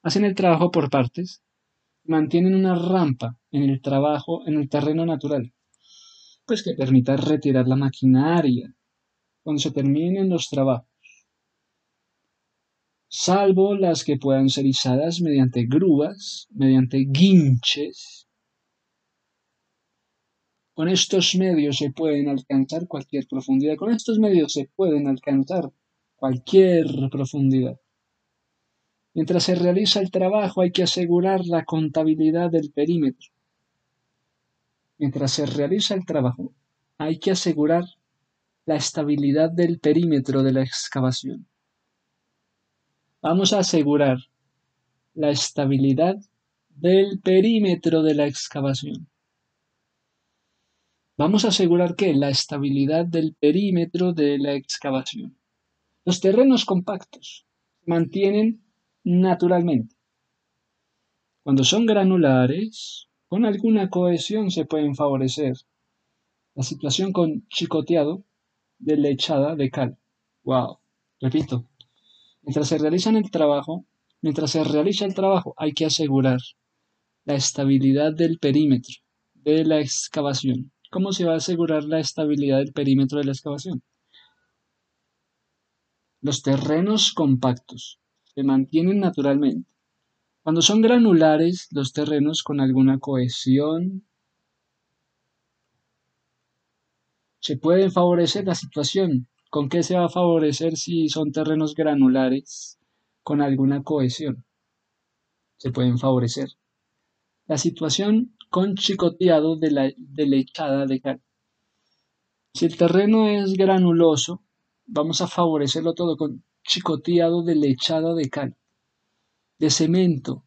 hacen el trabajo por partes, mantienen una rampa en el trabajo, en el terreno natural, pues que permita retirar la maquinaria cuando se terminen los trabajos, salvo las que puedan ser izadas mediante grúas, mediante guinches. Con estos medios se pueden alcanzar cualquier profundidad. Con estos medios se pueden alcanzar cualquier profundidad. Mientras se realiza el trabajo hay que asegurar la contabilidad del perímetro. Mientras se realiza el trabajo hay que asegurar la estabilidad del perímetro de la excavación. Vamos a asegurar la estabilidad del perímetro de la excavación. Vamos a asegurar que la estabilidad del perímetro de la excavación. Los terrenos compactos mantienen naturalmente. Cuando son granulares, con alguna cohesión se pueden favorecer. La situación con chicoteado de lechada de cal. Wow. Repito, mientras se realizan el trabajo, mientras se realiza el trabajo, hay que asegurar la estabilidad del perímetro de la excavación. ¿Cómo se va a asegurar la estabilidad del perímetro de la excavación? Los terrenos compactos se mantienen naturalmente. Cuando son granulares, los terrenos con alguna cohesión se pueden favorecer la situación. ¿Con qué se va a favorecer si son terrenos granulares con alguna cohesión? Se pueden favorecer. La situación con chicoteado de, la, de lechada de cal. Si el terreno es granuloso, vamos a favorecerlo todo con chicoteado de lechada de cal de cemento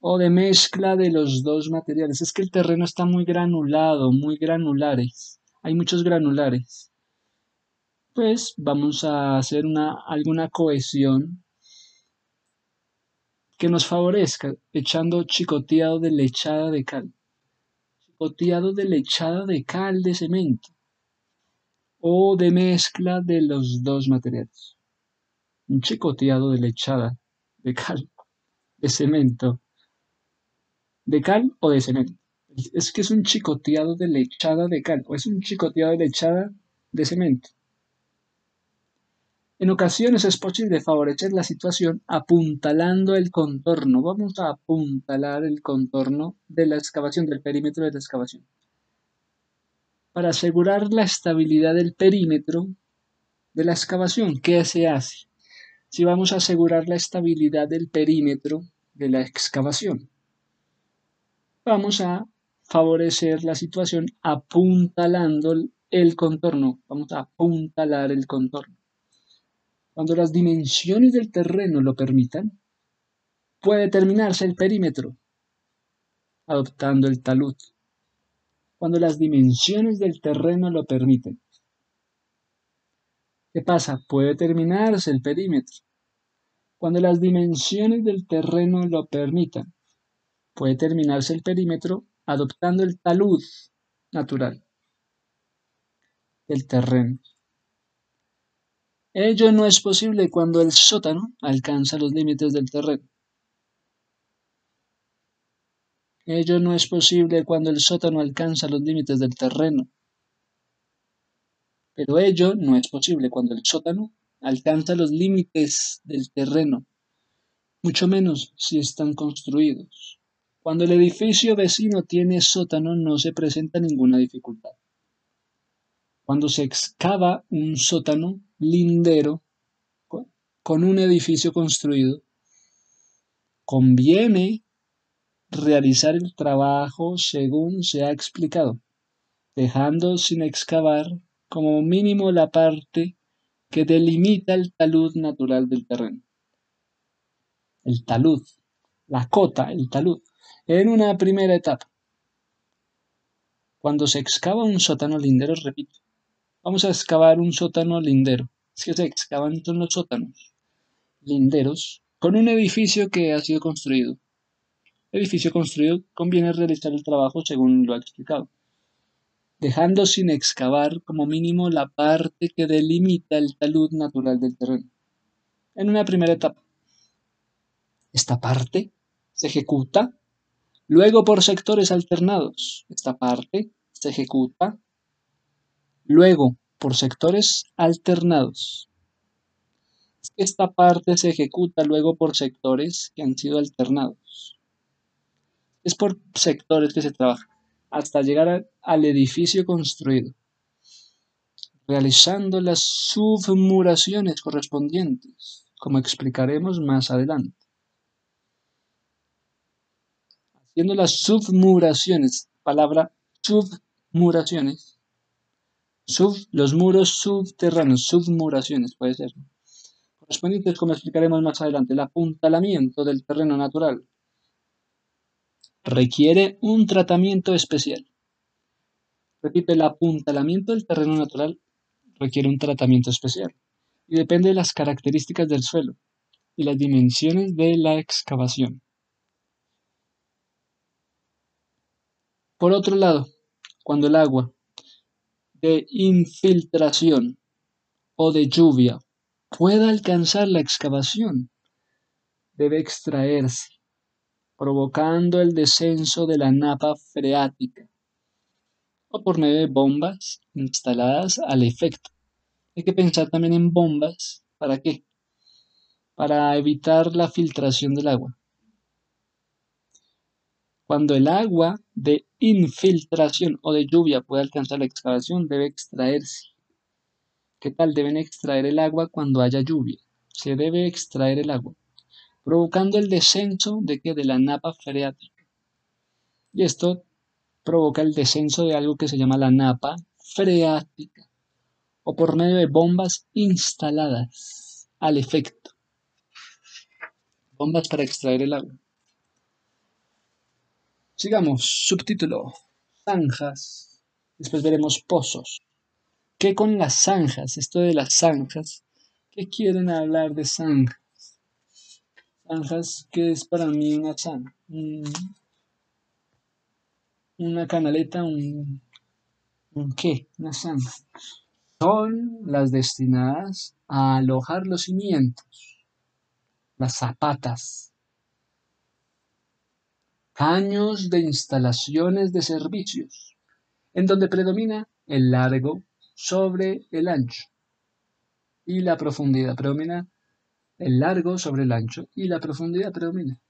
o de mezcla de los dos materiales. Es que el terreno está muy granulado, muy granulares. Hay muchos granulares. Pues vamos a hacer una, alguna cohesión que nos favorezca, echando chicoteado de lechada de cal. Chicoteado de lechada de cal de cemento o de mezcla de los dos materiales. Un chicoteado de lechada de cal, de cemento. ¿De cal o de cemento? Es que es un chicoteado de lechada de cal o es un chicoteado de lechada de cemento. En ocasiones es posible favorecer la situación apuntalando el contorno. Vamos a apuntalar el contorno de la excavación, del perímetro de la excavación. Para asegurar la estabilidad del perímetro de la excavación, ¿qué se hace? si vamos a asegurar la estabilidad del perímetro de la excavación. Vamos a favorecer la situación apuntalando el contorno. Vamos a apuntalar el contorno. Cuando las dimensiones del terreno lo permitan, puede determinarse el perímetro adoptando el talud. Cuando las dimensiones del terreno lo permiten. ¿Qué pasa? Puede determinarse el perímetro cuando las dimensiones del terreno lo permitan. Puede terminarse el perímetro adoptando el talud natural del terreno. Ello no es posible cuando el sótano alcanza los límites del terreno. Ello no es posible cuando el sótano alcanza los límites del terreno. Pero ello no es posible cuando el sótano alcanza los límites del terreno, mucho menos si están construidos. Cuando el edificio vecino tiene sótano no se presenta ninguna dificultad. Cuando se excava un sótano lindero con un edificio construido, conviene realizar el trabajo según se ha explicado, dejando sin excavar como mínimo la parte que delimita el talud natural del terreno. El talud, la cota, el talud, en una primera etapa. Cuando se excava un sótano lindero, repito, vamos a excavar un sótano lindero. Es que se excavan los sótanos linderos con un edificio que ha sido construido. Edificio construido conviene realizar el trabajo según lo ha explicado dejando sin excavar como mínimo la parte que delimita el talud natural del terreno. En una primera etapa. Esta parte se ejecuta luego por sectores alternados. Esta parte se ejecuta luego por sectores alternados. Esta parte se ejecuta luego por sectores que han sido alternados. Es por sectores que se trabaja hasta llegar al edificio construido, realizando las submuraciones correspondientes, como explicaremos más adelante. Haciendo las submuraciones, palabra submuraciones, sub, los muros subterráneos, submuraciones puede ser, correspondientes como explicaremos más adelante, el apuntalamiento del terreno natural, requiere un tratamiento especial. Repito, el apuntalamiento del terreno natural requiere un tratamiento especial y depende de las características del suelo y las dimensiones de la excavación. Por otro lado, cuando el agua de infiltración o de lluvia pueda alcanzar la excavación, debe extraerse, provocando el descenso de la napa freática o por medio de bombas instaladas al efecto. Hay que pensar también en bombas. ¿Para qué? Para evitar la filtración del agua. Cuando el agua de infiltración o de lluvia puede alcanzar la excavación, debe extraerse. ¿Qué tal? Deben extraer el agua cuando haya lluvia. Se debe extraer el agua, provocando el descenso de que de la napa freática. Y esto provoca el descenso de algo que se llama la napa freática o por medio de bombas instaladas al efecto. Bombas para extraer el agua. Sigamos, subtítulo, zanjas. Después veremos pozos. ¿Qué con las zanjas? Esto de las zanjas. ¿Qué quieren hablar de zanjas? Zanjas, ¿qué es para mí una zanja? una canaleta, un, un qué, una zanja. Son las destinadas a alojar los cimientos, las zapatas, caños de instalaciones de servicios, en donde predomina el largo sobre el ancho y la profundidad predomina el largo sobre el ancho y la profundidad predomina.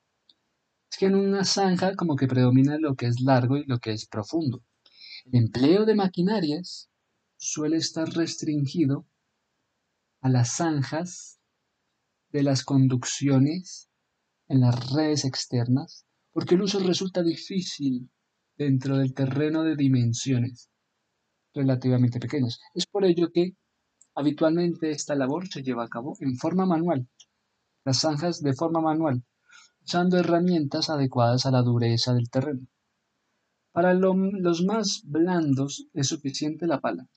Es que en una zanja como que predomina lo que es largo y lo que es profundo. El empleo de maquinarias suele estar restringido a las zanjas de las conducciones en las redes externas, porque el uso resulta difícil dentro del terreno de dimensiones relativamente pequeñas. Es por ello que habitualmente esta labor se lleva a cabo en forma manual, las zanjas de forma manual, usando herramientas adecuadas a la dureza del terreno. Para los más blandos es suficiente la pala.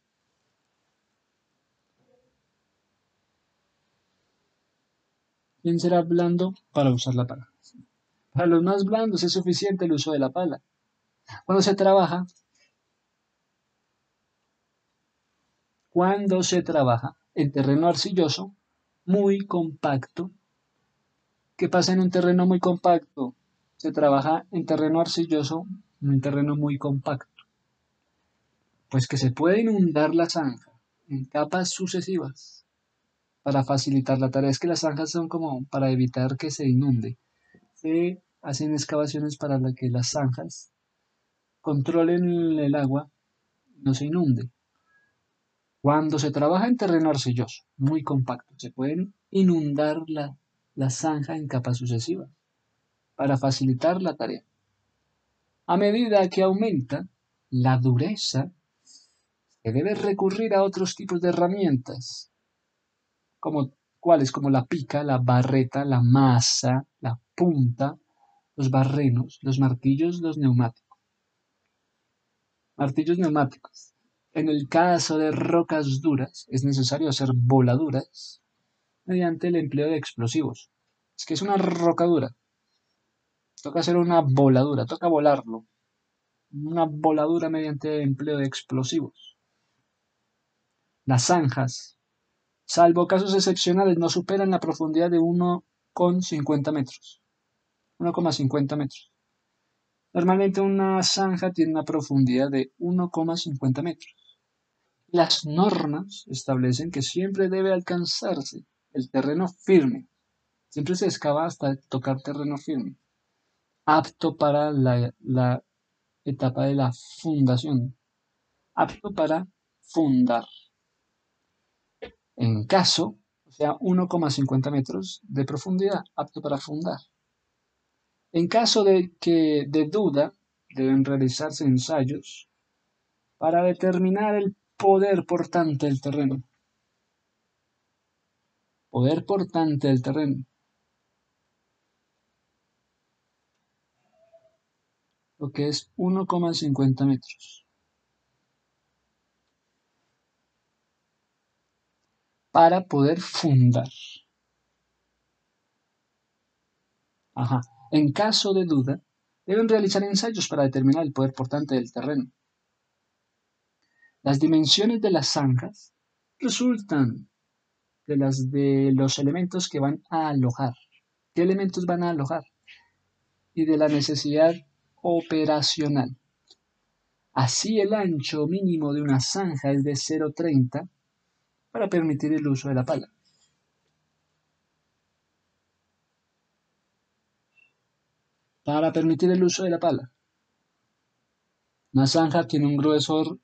¿Quién será blando para usar la pala? Para los más blandos es suficiente el uso de la pala. Cuando se trabaja, cuando se trabaja en terreno arcilloso muy compacto, ¿qué pasa en un terreno muy compacto? Se trabaja en terreno arcilloso, en un terreno muy compacto. Pues que se puede inundar la zanja en capas sucesivas para facilitar la tarea. Es que las zanjas son como para evitar que se inunde. Se hacen excavaciones para que las zanjas controlen el agua no se inunde. Cuando se trabaja en terreno arcilloso, muy compacto, se pueden inundar la, la zanja en capas sucesivas para facilitar la tarea. A medida que aumenta la dureza, se debe recurrir a otros tipos de herramientas como cuáles como la pica, la barreta, la masa, la punta, los barrenos, los martillos, los neumáticos. Martillos neumáticos. En el caso de rocas duras es necesario hacer voladuras mediante el empleo de explosivos. Es que es una roca dura. Toca hacer una voladura, toca volarlo. Una voladura mediante el empleo de explosivos. Las zanjas salvo casos excepcionales, no superan la profundidad de 1,50 metros. 1,50 metros. Normalmente una zanja tiene una profundidad de 1,50 metros. Las normas establecen que siempre debe alcanzarse el terreno firme. Siempre se excava hasta tocar terreno firme, apto para la, etapa de la fundación, apto para fundar en caso, o sea, 1,50 metros de profundidad, apto para fundar. En caso de que de duda, deben realizarse ensayos para determinar el poder portante del terreno. Poder portante del terreno. Lo que es 1,50 metros. Para poder fundar. Ajá. En caso de duda, deben realizar ensayos para determinar el poder portante del terreno. Las dimensiones de las zanjas resultan de las de los elementos que van a alojar. ¿Qué elementos van a alojar? Y de la necesidad operacional. Así el ancho mínimo de una zanja es de 0,30 para permitir el uso de la pala. Para permitir el uso de la pala. Una zanja tiene un gruesor,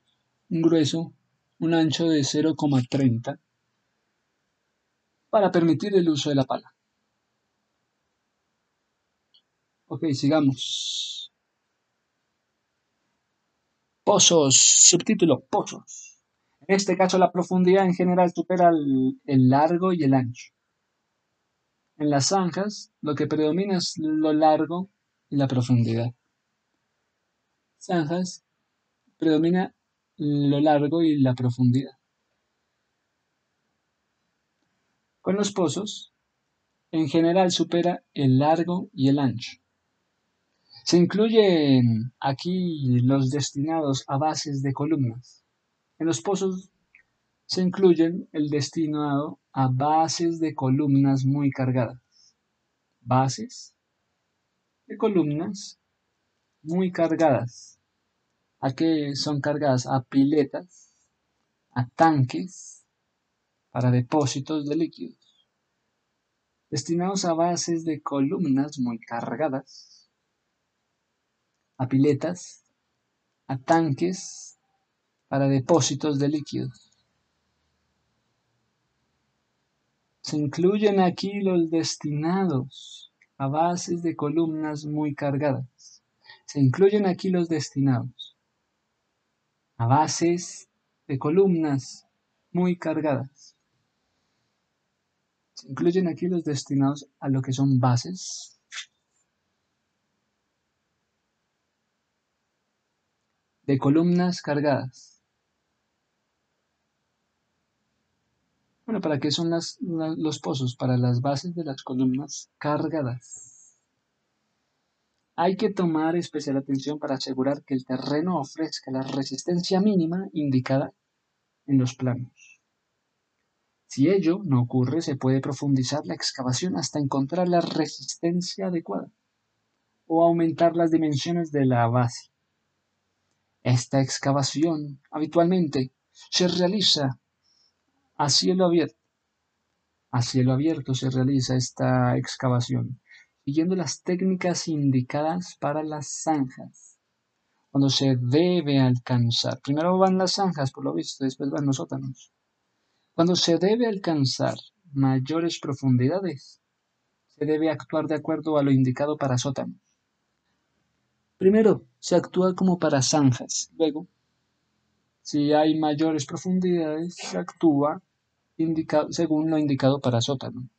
un grueso, un ancho de 0,30 para permitir el uso de la pala. Ok, sigamos. Pozos, subtítulo, pozos. En este caso la profundidad en general supera el, largo y el ancho. En las zanjas lo que predomina es lo largo y la profundidad. Zanjas predomina lo largo y la profundidad. Con los pozos, en general supera el largo y el ancho. Se incluyen aquí los destinados a bases de columnas. En los pozos se incluyen el destinado a bases de columnas muy cargadas. Bases de columnas muy cargadas. ¿A qué son cargadas? A piletas, a tanques para depósitos de líquidos. Destinados a bases de columnas muy cargadas a piletas, a tanques para depósitos de líquidos. Se incluyen aquí los destinados a bases de columnas muy cargadas. Se incluyen aquí los destinados a bases de columnas muy cargadas. Se incluyen aquí los destinados a lo que son bases de columnas cargadas. Bueno, ¿para qué son los pozos? Para las bases de las columnas cargadas. Hay que tomar especial atención para asegurar que el terreno ofrezca la resistencia mínima indicada en los planos. Si ello no ocurre, se puede profundizar la excavación hasta encontrar la resistencia adecuada o aumentar las dimensiones de la base. Esta excavación habitualmente se realiza a cielo abierto. A cielo abierto se realiza esta excavación, siguiendo las técnicas indicadas para las zanjas. Cuando se debe alcanzar, primero van las zanjas, por lo visto, después van los sótanos. Cuando se debe alcanzar mayores profundidades, se debe actuar de acuerdo a lo indicado para sótanos. Primero, se actúa como para zanjas. Luego, si hay mayores profundidades, se actúa según lo indicado para sótano.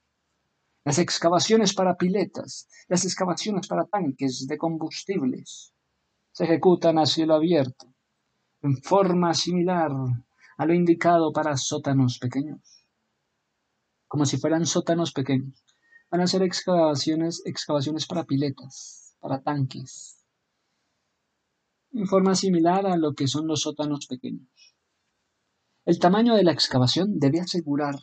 Las excavaciones para piletas, las excavaciones para tanques de combustibles se ejecutan a cielo abierto, en forma similar a lo indicado para sótanos pequeños. Como si fueran sótanos pequeños. Van a ser excavaciones, excavaciones para piletas, para tanques, en forma similar a lo que son los sótanos pequeños. El tamaño de la excavación debe asegurar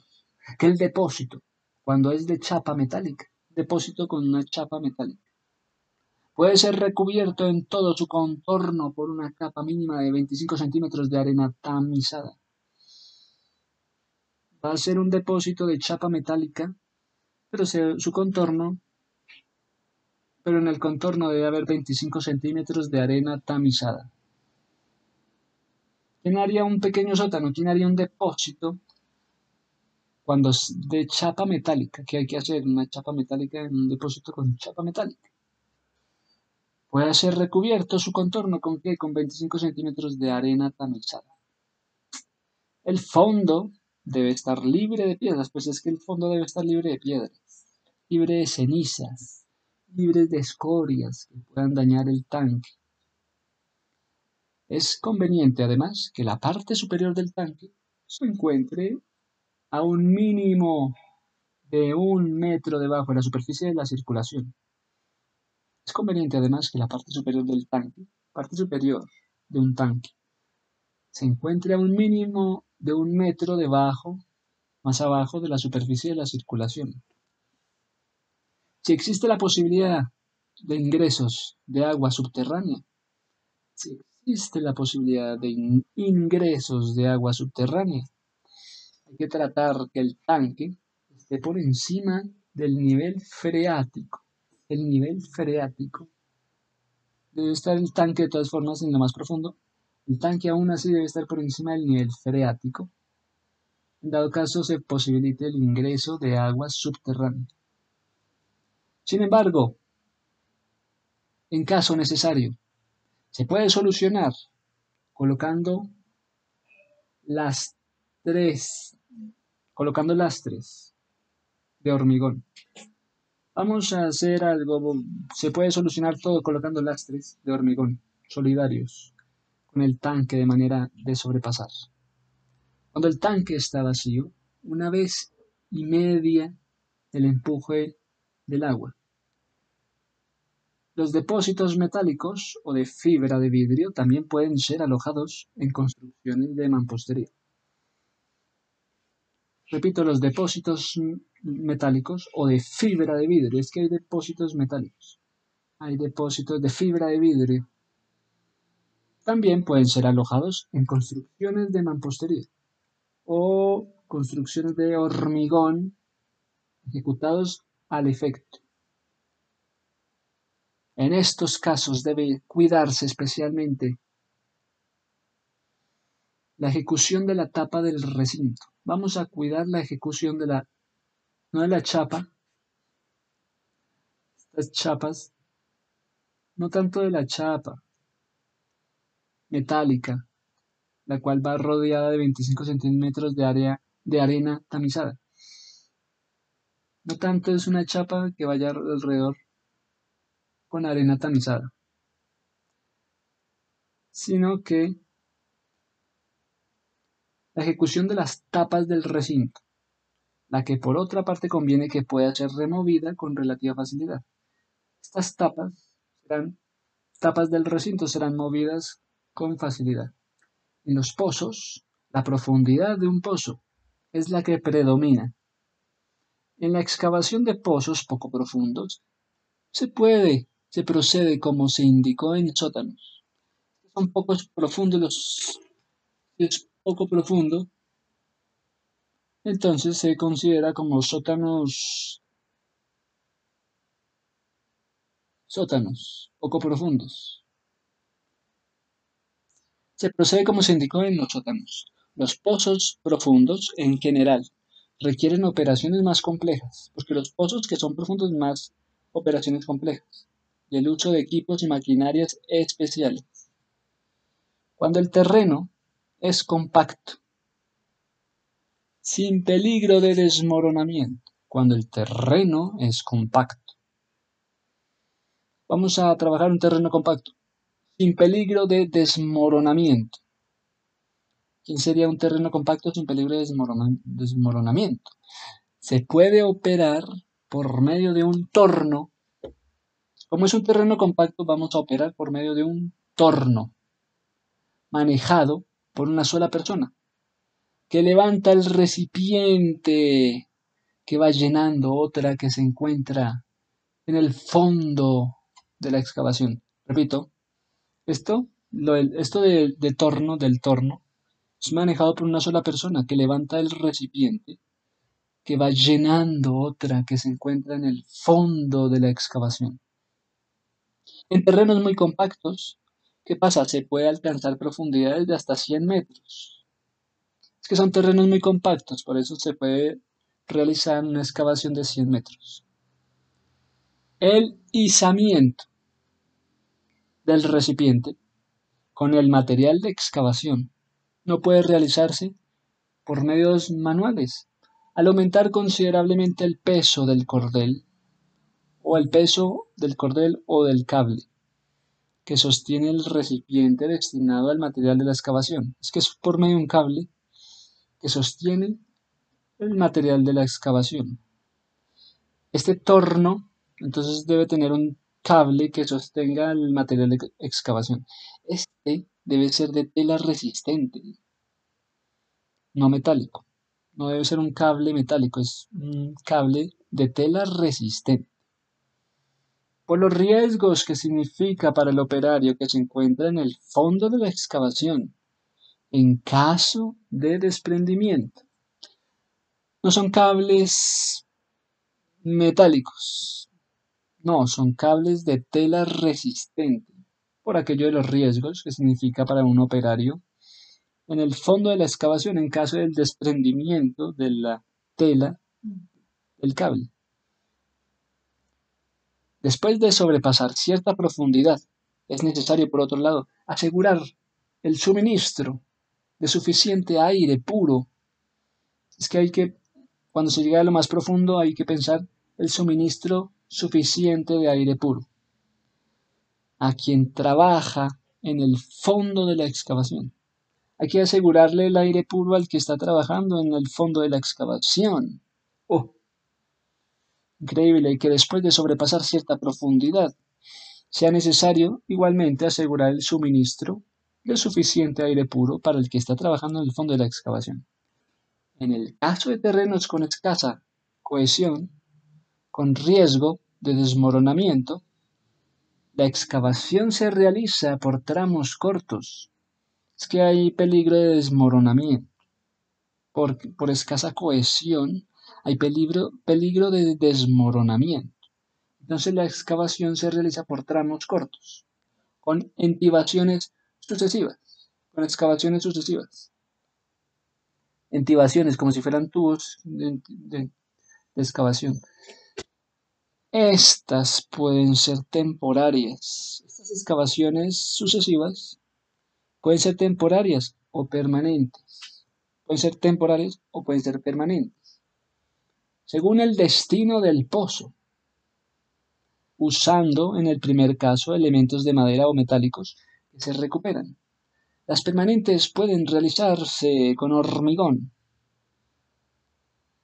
que el depósito, cuando es de chapa metálica, depósito con una chapa metálica, puede ser recubierto en todo su contorno por una capa mínima de 25 centímetros de arena tamizada. Va a ser un depósito de chapa metálica, pero su contorno pero en el contorno debe haber 25 centímetros de arena tamizada. ¿Quién haría un pequeño sótano? ¿Quién haría un depósito cuando es de chapa metálica? ¿Qué hay que hacer? Una chapa metálica en un depósito con chapa metálica. Puede ser recubierto su contorno con qué? Con 25 centímetros de arena tamizada. El fondo debe estar libre de piedras, pues es que el fondo debe estar libre de piedras, libre de cenizas, libres de escorias que puedan dañar el tanque. Es conveniente además que la parte superior del tanque se encuentre a un mínimo de un metro debajo de la superficie de la circulación. Es conveniente además que la parte superior del tanque, parte superior de un tanque, se encuentre a un mínimo de un metro debajo, más abajo de la superficie de la circulación. Si existe la posibilidad de ingresos de agua subterránea, si existe la posibilidad de ingresos de agua subterránea, hay que tratar que el tanque por encima del nivel freático. El nivel freático. Debe estar el tanque de todas formas en lo más profundo. El tanque aún así debe estar por encima del nivel freático. En dado caso se posibilite el ingreso de agua subterránea. Sin embargo, en caso necesario, se puede solucionar colocando las tres, colocando lastres de hormigón. Vamos a hacer algo, se puede solucionar todo colocando lastres de hormigón solidarios con el tanque de manera de sobrepasar. Cuando el tanque está vacío, una vez y media el empuje del agua. Los depósitos metálicos o de fibra de vidrio también pueden ser alojados en construcciones de mampostería. Repito, los depósitos metálicos o de fibra de vidrio. Es que hay depósitos metálicos. Hay depósitos de fibra de vidrio. También pueden ser alojados en construcciones de mampostería o construcciones de hormigón ejecutados al efecto. En estos casos debe cuidarse especialmente la ejecución de la tapa del recinto. Vamos a cuidar la ejecución de la no de la chapa, estas chapas, no tanto de la chapa metálica, la cual va rodeada de 25 centímetros de, área, de arena tamizada. No tanto es una chapa que vaya alrededor con arena tamizada, sino que la ejecución de las tapas del recinto la que por otra parte conviene que pueda ser removida con relativa facilidad. Estas tapas serán tapas del recinto serán movidas con facilidad. En los pozos, la profundidad de un pozo es la que predomina. En la excavación de pozos poco profundos, se puede, se procede como se indicó en sótanos. Son pocos profundos los poco profundo, entonces se considera como sótanos sótanos poco profundos. Se procede como se indicó en los sótanos. Los pozos profundos, en general, requieren operaciones más complejas, porque los pozos que son profundos más operaciones complejas y el uso de equipos y maquinarias especiales. Cuando el terreno es compacto sin peligro de desmoronamiento, cuando el terreno es compacto. Vamos a trabajar un terreno compacto, sin peligro de desmoronamiento. ¿Quién sería un terreno compacto sin peligro de desmoronamiento? Se puede operar por medio de un torno. Como es un terreno compacto, vamos a operar por medio de un torno manejado por una sola persona que levanta el recipiente que va llenando otra que se encuentra en el fondo de la excavación. Repito, esto, esto de, de torno, del torno, es manejado por una sola persona que levanta el recipiente que va llenando otra que se encuentra en el fondo de la excavación. En terrenos muy compactos, ¿qué pasa? Se puede alcanzar profundidades de hasta 100 metros que son terrenos muy compactos, por eso se puede realizar una excavación de 100 metros. El izamiento del recipiente con el material de excavación no puede realizarse por medios manuales. Al aumentar considerablemente el peso del cordel o el peso del cordel o del cable que sostiene el recipiente destinado al material de la excavación. Es que es por medio de un cable que sostiene el material de la excavación. Este torno, entonces, debe tener un cable que sostenga el material de excavación. Este debe ser de tela resistente, no metálico. No debe ser un cable metálico, es un cable de tela resistente. Por los riesgos que significa para el operario que se encuentra en el fondo de la excavación en caso de desprendimiento. No son cables metálicos, no, son cables de tela resistente, por aquello de los riesgos que significa para un operario en el fondo de la excavación en caso del desprendimiento de la tela del cable. Después de sobrepasar cierta profundidad, es necesario, por otro lado, asegurar el suministro de suficiente aire puro. Es que hay que, cuando se llega a lo más profundo, hay que pensar el suministro suficiente de aire puro. A quien trabaja en el fondo de la excavación. Hay que asegurarle el aire puro al que está trabajando en el fondo de la excavación. Oh, increíble que después de sobrepasar cierta profundidad sea necesario igualmente asegurar el suministro de suficiente aire puro para el que está trabajando en el fondo de la excavación. En el caso de terrenos con escasa cohesión, con riesgo de desmoronamiento, la excavación se realiza por tramos cortos. Es que hay peligro de desmoronamiento. Por, por escasa cohesión hay peligro, peligro de desmoronamiento. Entonces la excavación se realiza por tramos cortos, con entibaciones sucesivas, con excavaciones sucesivas. Entibaciones como si fueran tubos de, excavación. Estas pueden ser temporarias. Estas excavaciones sucesivas pueden ser temporarias o permanentes. Pueden ser temporales o pueden ser permanentes. Según el destino del pozo. Usando en el primer caso elementos de madera o metálicos que se recuperan. Las permanentes pueden realizarse con hormigón.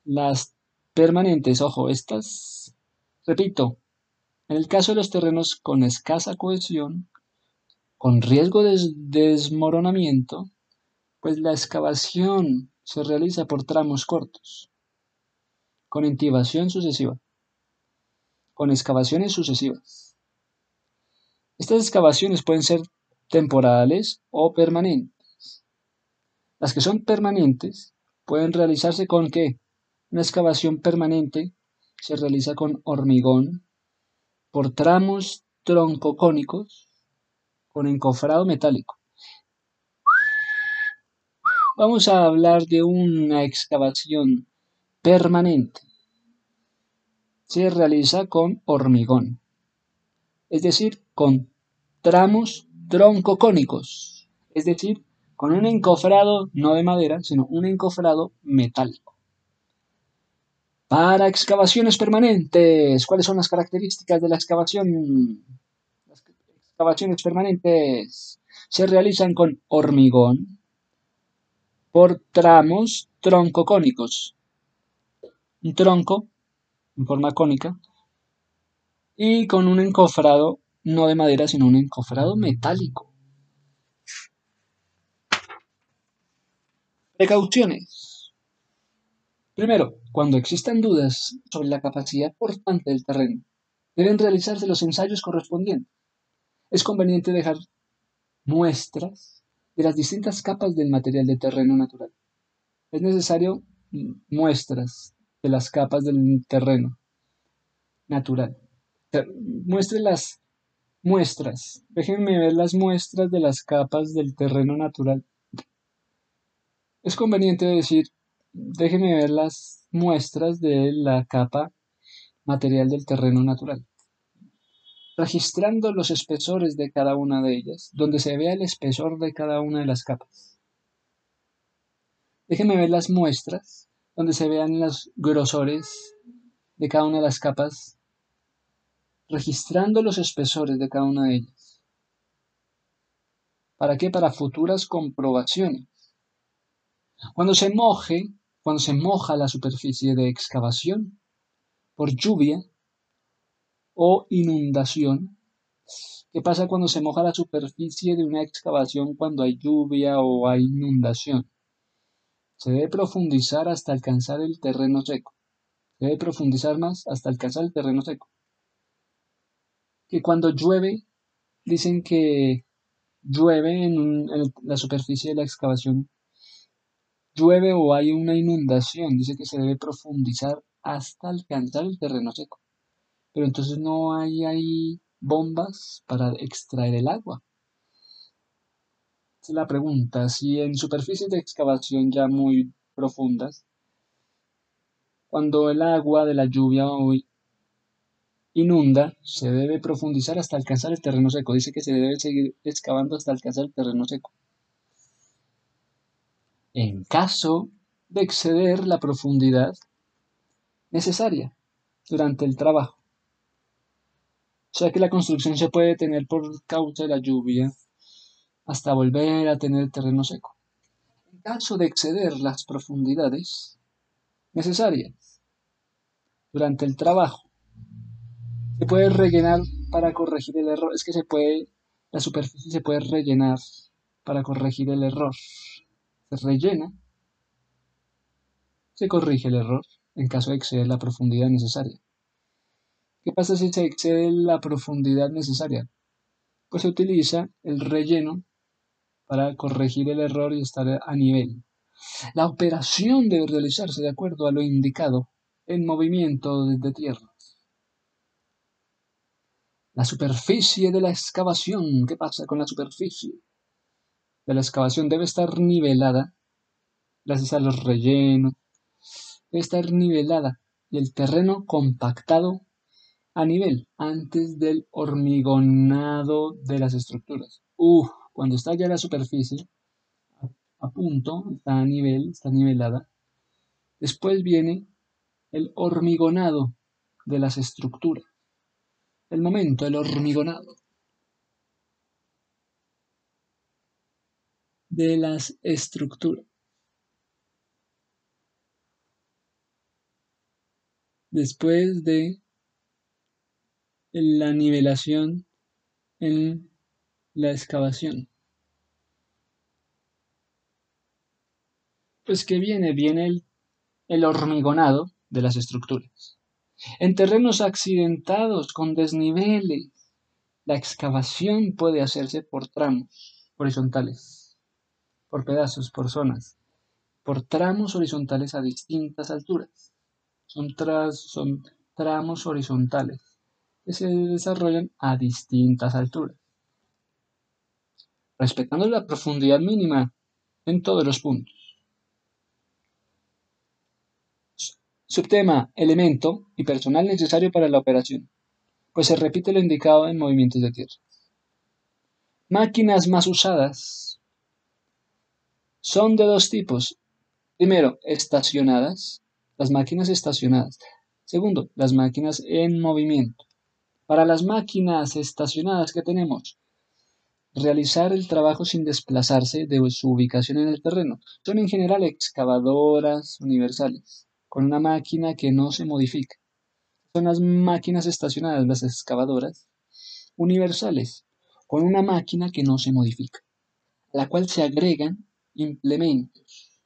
Las permanentes, ojo, estas, repito, en el caso de los terrenos con escasa cohesión, con riesgo de desmoronamiento, pues la excavación se realiza por tramos cortos, con intibación sucesiva, con excavaciones sucesivas. Estas excavaciones pueden ser temporales o permanentes. Las que son permanentes pueden realizarse con qué? Una excavación permanente se realiza con hormigón por tramos troncocónicos con encofrado metálico. Vamos a hablar de una excavación permanente. Se realiza con hormigón, es decir, con tramos troncocónicos, es decir, con un encofrado no de madera, sino un encofrado metálico. Para excavaciones permanentes, ¿cuáles son las características de la excavación? Las excavaciones permanentes se realizan con hormigón por tramos troncocónicos. Un tronco en forma cónica y con un encofrado no de madera, sino un encofrado metálico. Precauciones. Primero, cuando existan dudas sobre la capacidad portante del terreno, deben realizarse los ensayos correspondientes. Es conveniente dejar muestras de las distintas capas del material de terreno natural. Es necesario muestras de las capas del terreno natural. Muestre las Muestras. Déjenme ver las muestras de las capas del terreno natural. Es conveniente decir, déjenme ver las muestras de la capa material del terreno natural. Registrando los espesores de cada una de ellas, donde se vea el espesor de cada una de las capas. Déjenme ver las muestras, donde se vean los grosores de cada una de las capas registrando los espesores de cada una de ellas. ¿Para qué? Para futuras comprobaciones. Cuando se moje cuando se moja la superficie de excavación por lluvia o inundación. ¿Qué pasa cuando se moja la superficie de una excavación cuando hay lluvia o hay inundación? Se debe profundizar hasta alcanzar el terreno seco. Se debe profundizar más hasta alcanzar el terreno seco. Que cuando llueve, dicen que llueve en, la superficie de la excavación, llueve o hay una inundación, dice que se debe profundizar hasta alcanzar el terreno seco. Pero entonces no hay ahí bombas para extraer el agua. La pregunta, si en superficies de excavación ya muy profundas, cuando el agua de la lluvia hoy inunda, se debe profundizar hasta alcanzar el terreno seco. Dice que se debe seguir excavando hasta alcanzar el terreno seco. En caso de exceder la profundidad necesaria durante el trabajo. O sea que la construcción se puede tener por causa de la lluvia hasta volver a tener terreno seco. En caso de exceder las profundidades necesarias durante el trabajo, se puede rellenar para corregir el error. Es que se puede, la superficie se puede rellenar para corregir el error. Se rellena, se corrige el error en caso de exceder la profundidad necesaria. ¿Qué pasa si se excede la profundidad necesaria? Pues se utiliza el relleno para corregir el error y estar a nivel. La operación debe realizarse de acuerdo a lo indicado en movimiento desde tierra. La superficie de la excavación. ¿Qué pasa con la superficie? De la excavación debe estar nivelada gracias a los rellenos. Debe estar nivelada y el terreno compactado a nivel antes del hormigonado de las estructuras. Uh, cuando está ya la superficie a punto, está a nivel, está nivelada. Después viene el hormigonado de las estructuras. El momento, el hormigonado. De las estructuras. Después de la nivelación en la excavación. Pues que viene, viene el, hormigonado de las estructuras. En terrenos accidentados con desniveles, la excavación puede hacerse por tramos horizontales, por pedazos, por zonas, por tramos horizontales a distintas alturas. Son tramos horizontales que se desarrollan a distintas alturas, respetando la profundidad mínima en todos los puntos. Subtema, elemento y personal necesario para la operación, pues se repite lo indicado en movimientos de tierra. Máquinas más usadas son de dos tipos. Primero, estacionadas, las máquinas estacionadas. Segundo, las máquinas en movimiento. Para las máquinas estacionadas que tenemos, realizar el trabajo sin desplazarse de su ubicación en el terreno. Son en general excavadoras universales con una máquina que no se modifica. Son las máquinas estacionadas, las excavadoras, universales, con una máquina que no se modifica, a la cual se agregan implementos.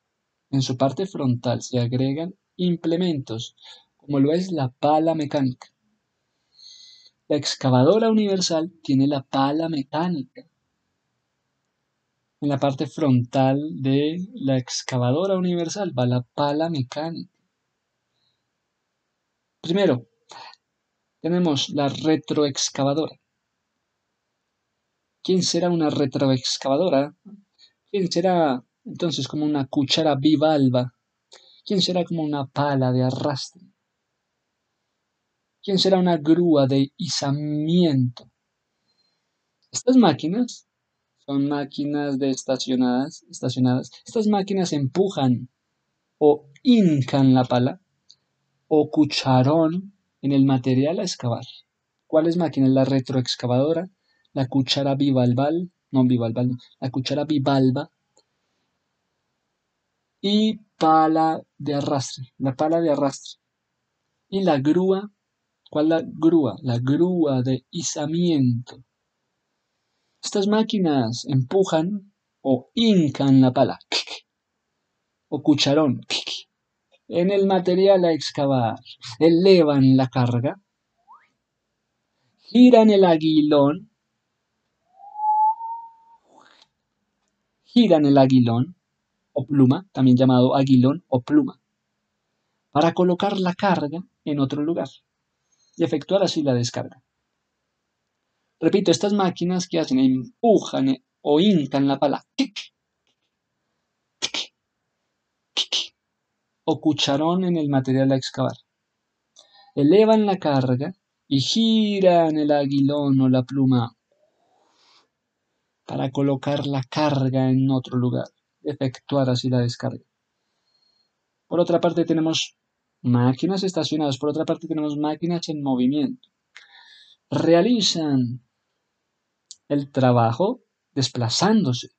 En su parte frontal se agregan implementos, como lo es la pala mecánica. La excavadora universal tiene la pala mecánica. En la parte frontal de la excavadora universal va la pala mecánica. Primero, tenemos la retroexcavadora. ¿Quién será una retroexcavadora? ¿Quién será entonces como una cuchara bivalva? ¿Quién será como una pala de arrastre? ¿Quién será una grúa de izamiento? Estas máquinas son máquinas de estacionadas. Estas máquinas empujan o hincan la pala o cucharón en el material a excavar. ¿Cuáles máquinas? La retroexcavadora, la cuchara bivalval, no bivalval, la cuchara bivalva y pala de arrastre, la pala de arrastre. Y la grúa, ¿cuál la grúa? La grúa de izamiento. Estas máquinas empujan o hincan la pala o cucharón en el material a excavar, elevan la carga, giran el aguilón, giran el aguilón o pluma, también llamado aguilón o pluma, para colocar la carga en otro lugar y efectuar así la descarga. Repito, estas máquinas que hacen empujan o hincan la pala o cucharón en el material a excavar. Elevan la carga y giran el aguilón o la pluma para colocar la carga en otro lugar, efectuar así la descarga. Por otra parte tenemos máquinas estacionadas, por otra parte tenemos máquinas en movimiento. Realizan el trabajo desplazándose.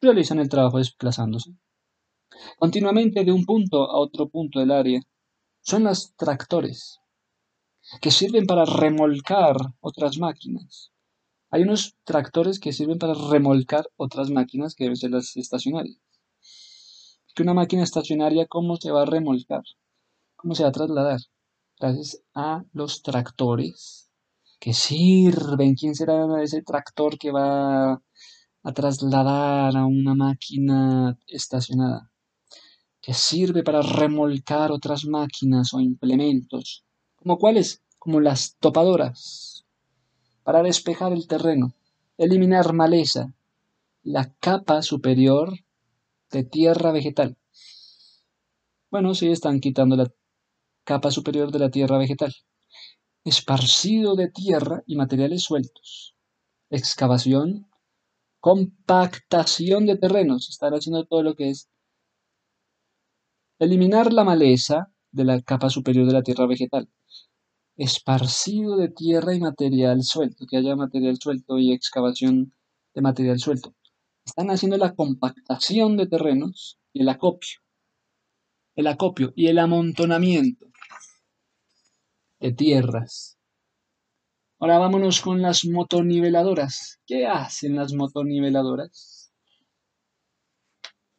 Realizan el trabajo desplazándose continuamente de un punto a otro punto del área. Son los tractores, que sirven para remolcar otras máquinas. Hay unos tractores que sirven para remolcar otras máquinas que deben ser las estacionarias. Que una máquina estacionaria, ¿cómo se va a remolcar? ¿Cómo se va a trasladar? Gracias a los tractores que sirven. ¿Quién será ese tractor que va a trasladar a una máquina estacionada? que sirve para remolcar otras máquinas o implementos, como cuáles, como las topadoras, para despejar el terreno, eliminar maleza, la capa superior de tierra vegetal. Bueno, sí están quitando la capa superior de la tierra vegetal. Esparcido de tierra y materiales sueltos. Excavación, compactación de terrenos. Están haciendo todo lo que es Eliminar la maleza de la capa superior de la tierra vegetal. Esparcido de tierra y material suelto, que haya material suelto y excavación de material suelto. Están haciendo la compactación de terrenos y el acopio. El acopio y el amontonamiento de tierras. Ahora vámonos con las motoniveladoras. ¿Qué hacen las motoniveladoras?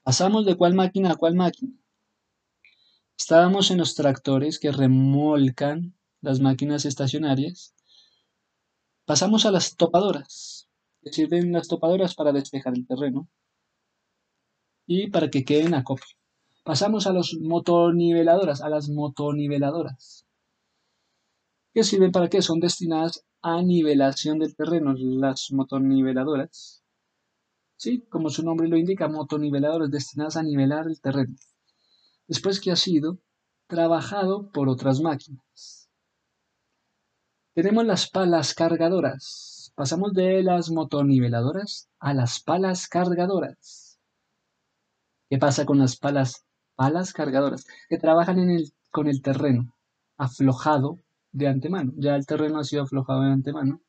Pasamos de cuál máquina a cuál máquina. Estábamos en los tractores que remolcan las máquinas estacionarias. Pasamos a las topadoras, que sirven las topadoras para despejar el terreno y para que queden a copia. Pasamos a los motoniveladoras, a las motoniveladoras. ¿Qué sirven para qué? Son destinadas a nivelación del terreno, las motoniveladoras. Sí, como su nombre lo indica, motoniveladoras destinadas a nivelar el terreno después que ha sido trabajado por otras máquinas. Tenemos las palas cargadoras. Pasamos de las motoniveladoras a las palas cargadoras. ¿Qué pasa con las palas, palas cargadoras? Que trabajan en con el terreno aflojado de antemano. Ya el terreno ha sido aflojado de antemano.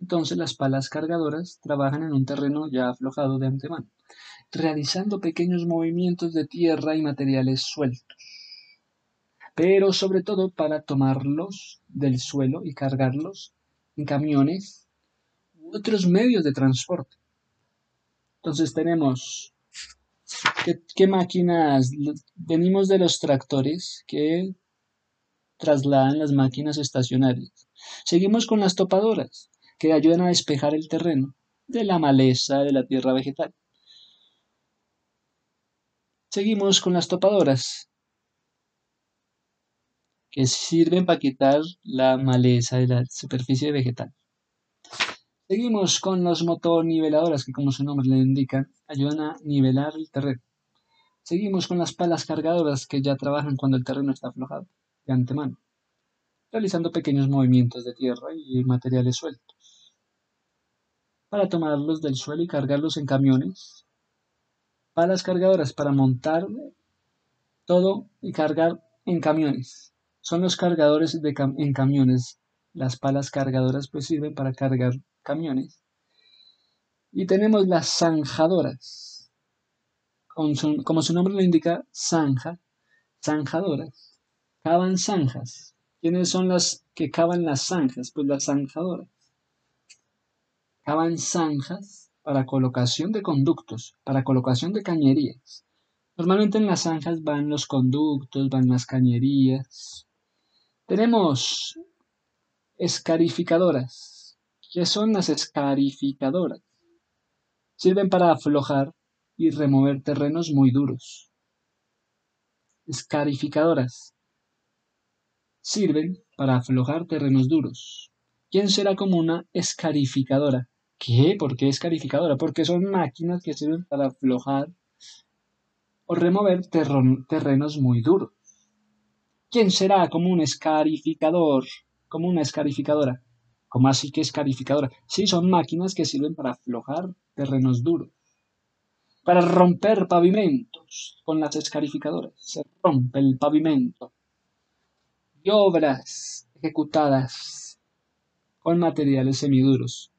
Entonces las palas cargadoras trabajan en un terreno ya aflojado de antemano realizando pequeños movimientos de tierra y materiales sueltos, pero sobre todo para tomarlos del suelo y cargarlos en camiones u otros medios de transporte. Entonces tenemos ¿Qué, máquinas? Venimos de los tractores que trasladan las máquinas estacionarias. Seguimos con las topadoras, que ayudan a despejar el terreno de la maleza de la tierra vegetal. Seguimos con las topadoras, que sirven para quitar la maleza de la superficie vegetal. Seguimos con las motoniveladoras, que como su nombre le indica, ayudan a nivelar el terreno. Seguimos con las palas cargadoras, que ya trabajan cuando el terreno está aflojado de antemano, realizando pequeños movimientos de tierra y materiales sueltos, para tomarlos del suelo y cargarlos en camiones palas cargadoras para montar todo y cargar en camiones. Son los cargadores de en camiones. Las palas cargadoras pues sirven para cargar camiones. Y tenemos las zanjadoras. como su nombre lo indica, zanja, zanjadoras. Cavan zanjas. ¿Quiénes son las que cavan las zanjas? Pues las zanjadoras. Cavan zanjas para colocación de conductos, para colocación de cañerías. Normalmente en las zanjas van los conductos, van las cañerías. Tenemos escarificadoras. ¿Qué son las escarificadoras? Sirven para aflojar y remover terrenos muy duros. Escarificadoras. Sirven para aflojar terrenos duros. ¿Quién será como una escarificadora? ¿Qué? ¿Por qué escarificadora? Porque son máquinas que sirven para aflojar o remover terrenos muy duros. ¿Quién será como un escarificador? Como una escarificadora. ¿Cómo así que escarificadora? Sí, son máquinas que sirven para aflojar terrenos duros para romper pavimentos con las escarificadoras. Se rompe el pavimento. Y obras ejecutadas con materiales semiduros.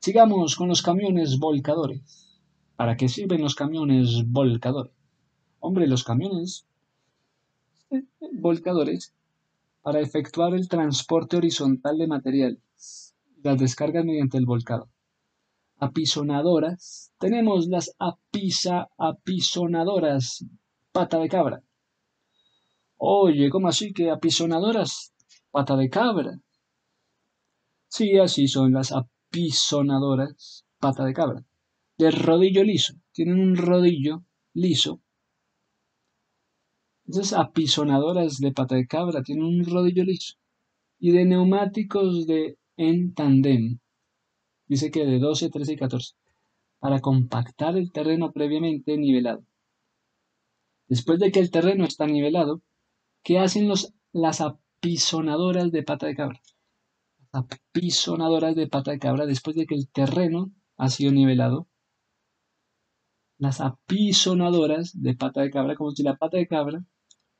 Sigamos con los camiones volcadores. ¿Para qué sirven los camiones volcadores? Hombre, los camiones volcadores para efectuar el transporte horizontal de materiales, las descargas mediante el volcado apisonadoras, tenemos las apisa, apisonadoras pata de cabra. Oye, ¿cómo así que apisonadoras pata de cabra? Sí, así son las apisonadoras pata de cabra. De rodillo liso. Tienen un rodillo liso. Esas apisonadoras de pata de cabra tienen un rodillo liso. Y de neumáticos de en tandem dice que de 12, 13 y 14, para compactar el terreno previamente nivelado. Después de que el terreno está nivelado, ¿qué hacen los, las apisonadoras de pata de cabra? Las apisonadoras de pata de cabra, después de que el terreno ha sido nivelado, las apisonadoras de pata de cabra, como si la pata de cabra,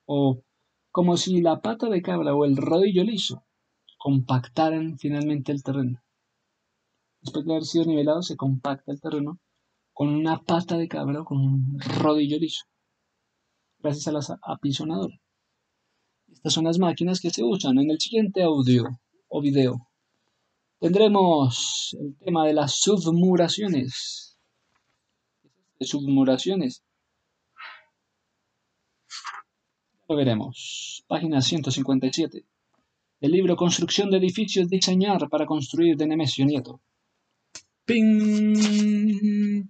o como si la pata de cabra o el rodillo liso compactaran finalmente el terreno después de haber sido nivelado, se compacta el terreno con una pata de cabra o con un rodillo liso, gracias a las apisonadoras. Estas son las máquinas que se usan. En el siguiente audio o video tendremos el tema de las submuraciones. submuraciones. Lo veremos. Página 157. El libro Construcción de edificios, diseñar para construir de Nemesio Nieto. Ping.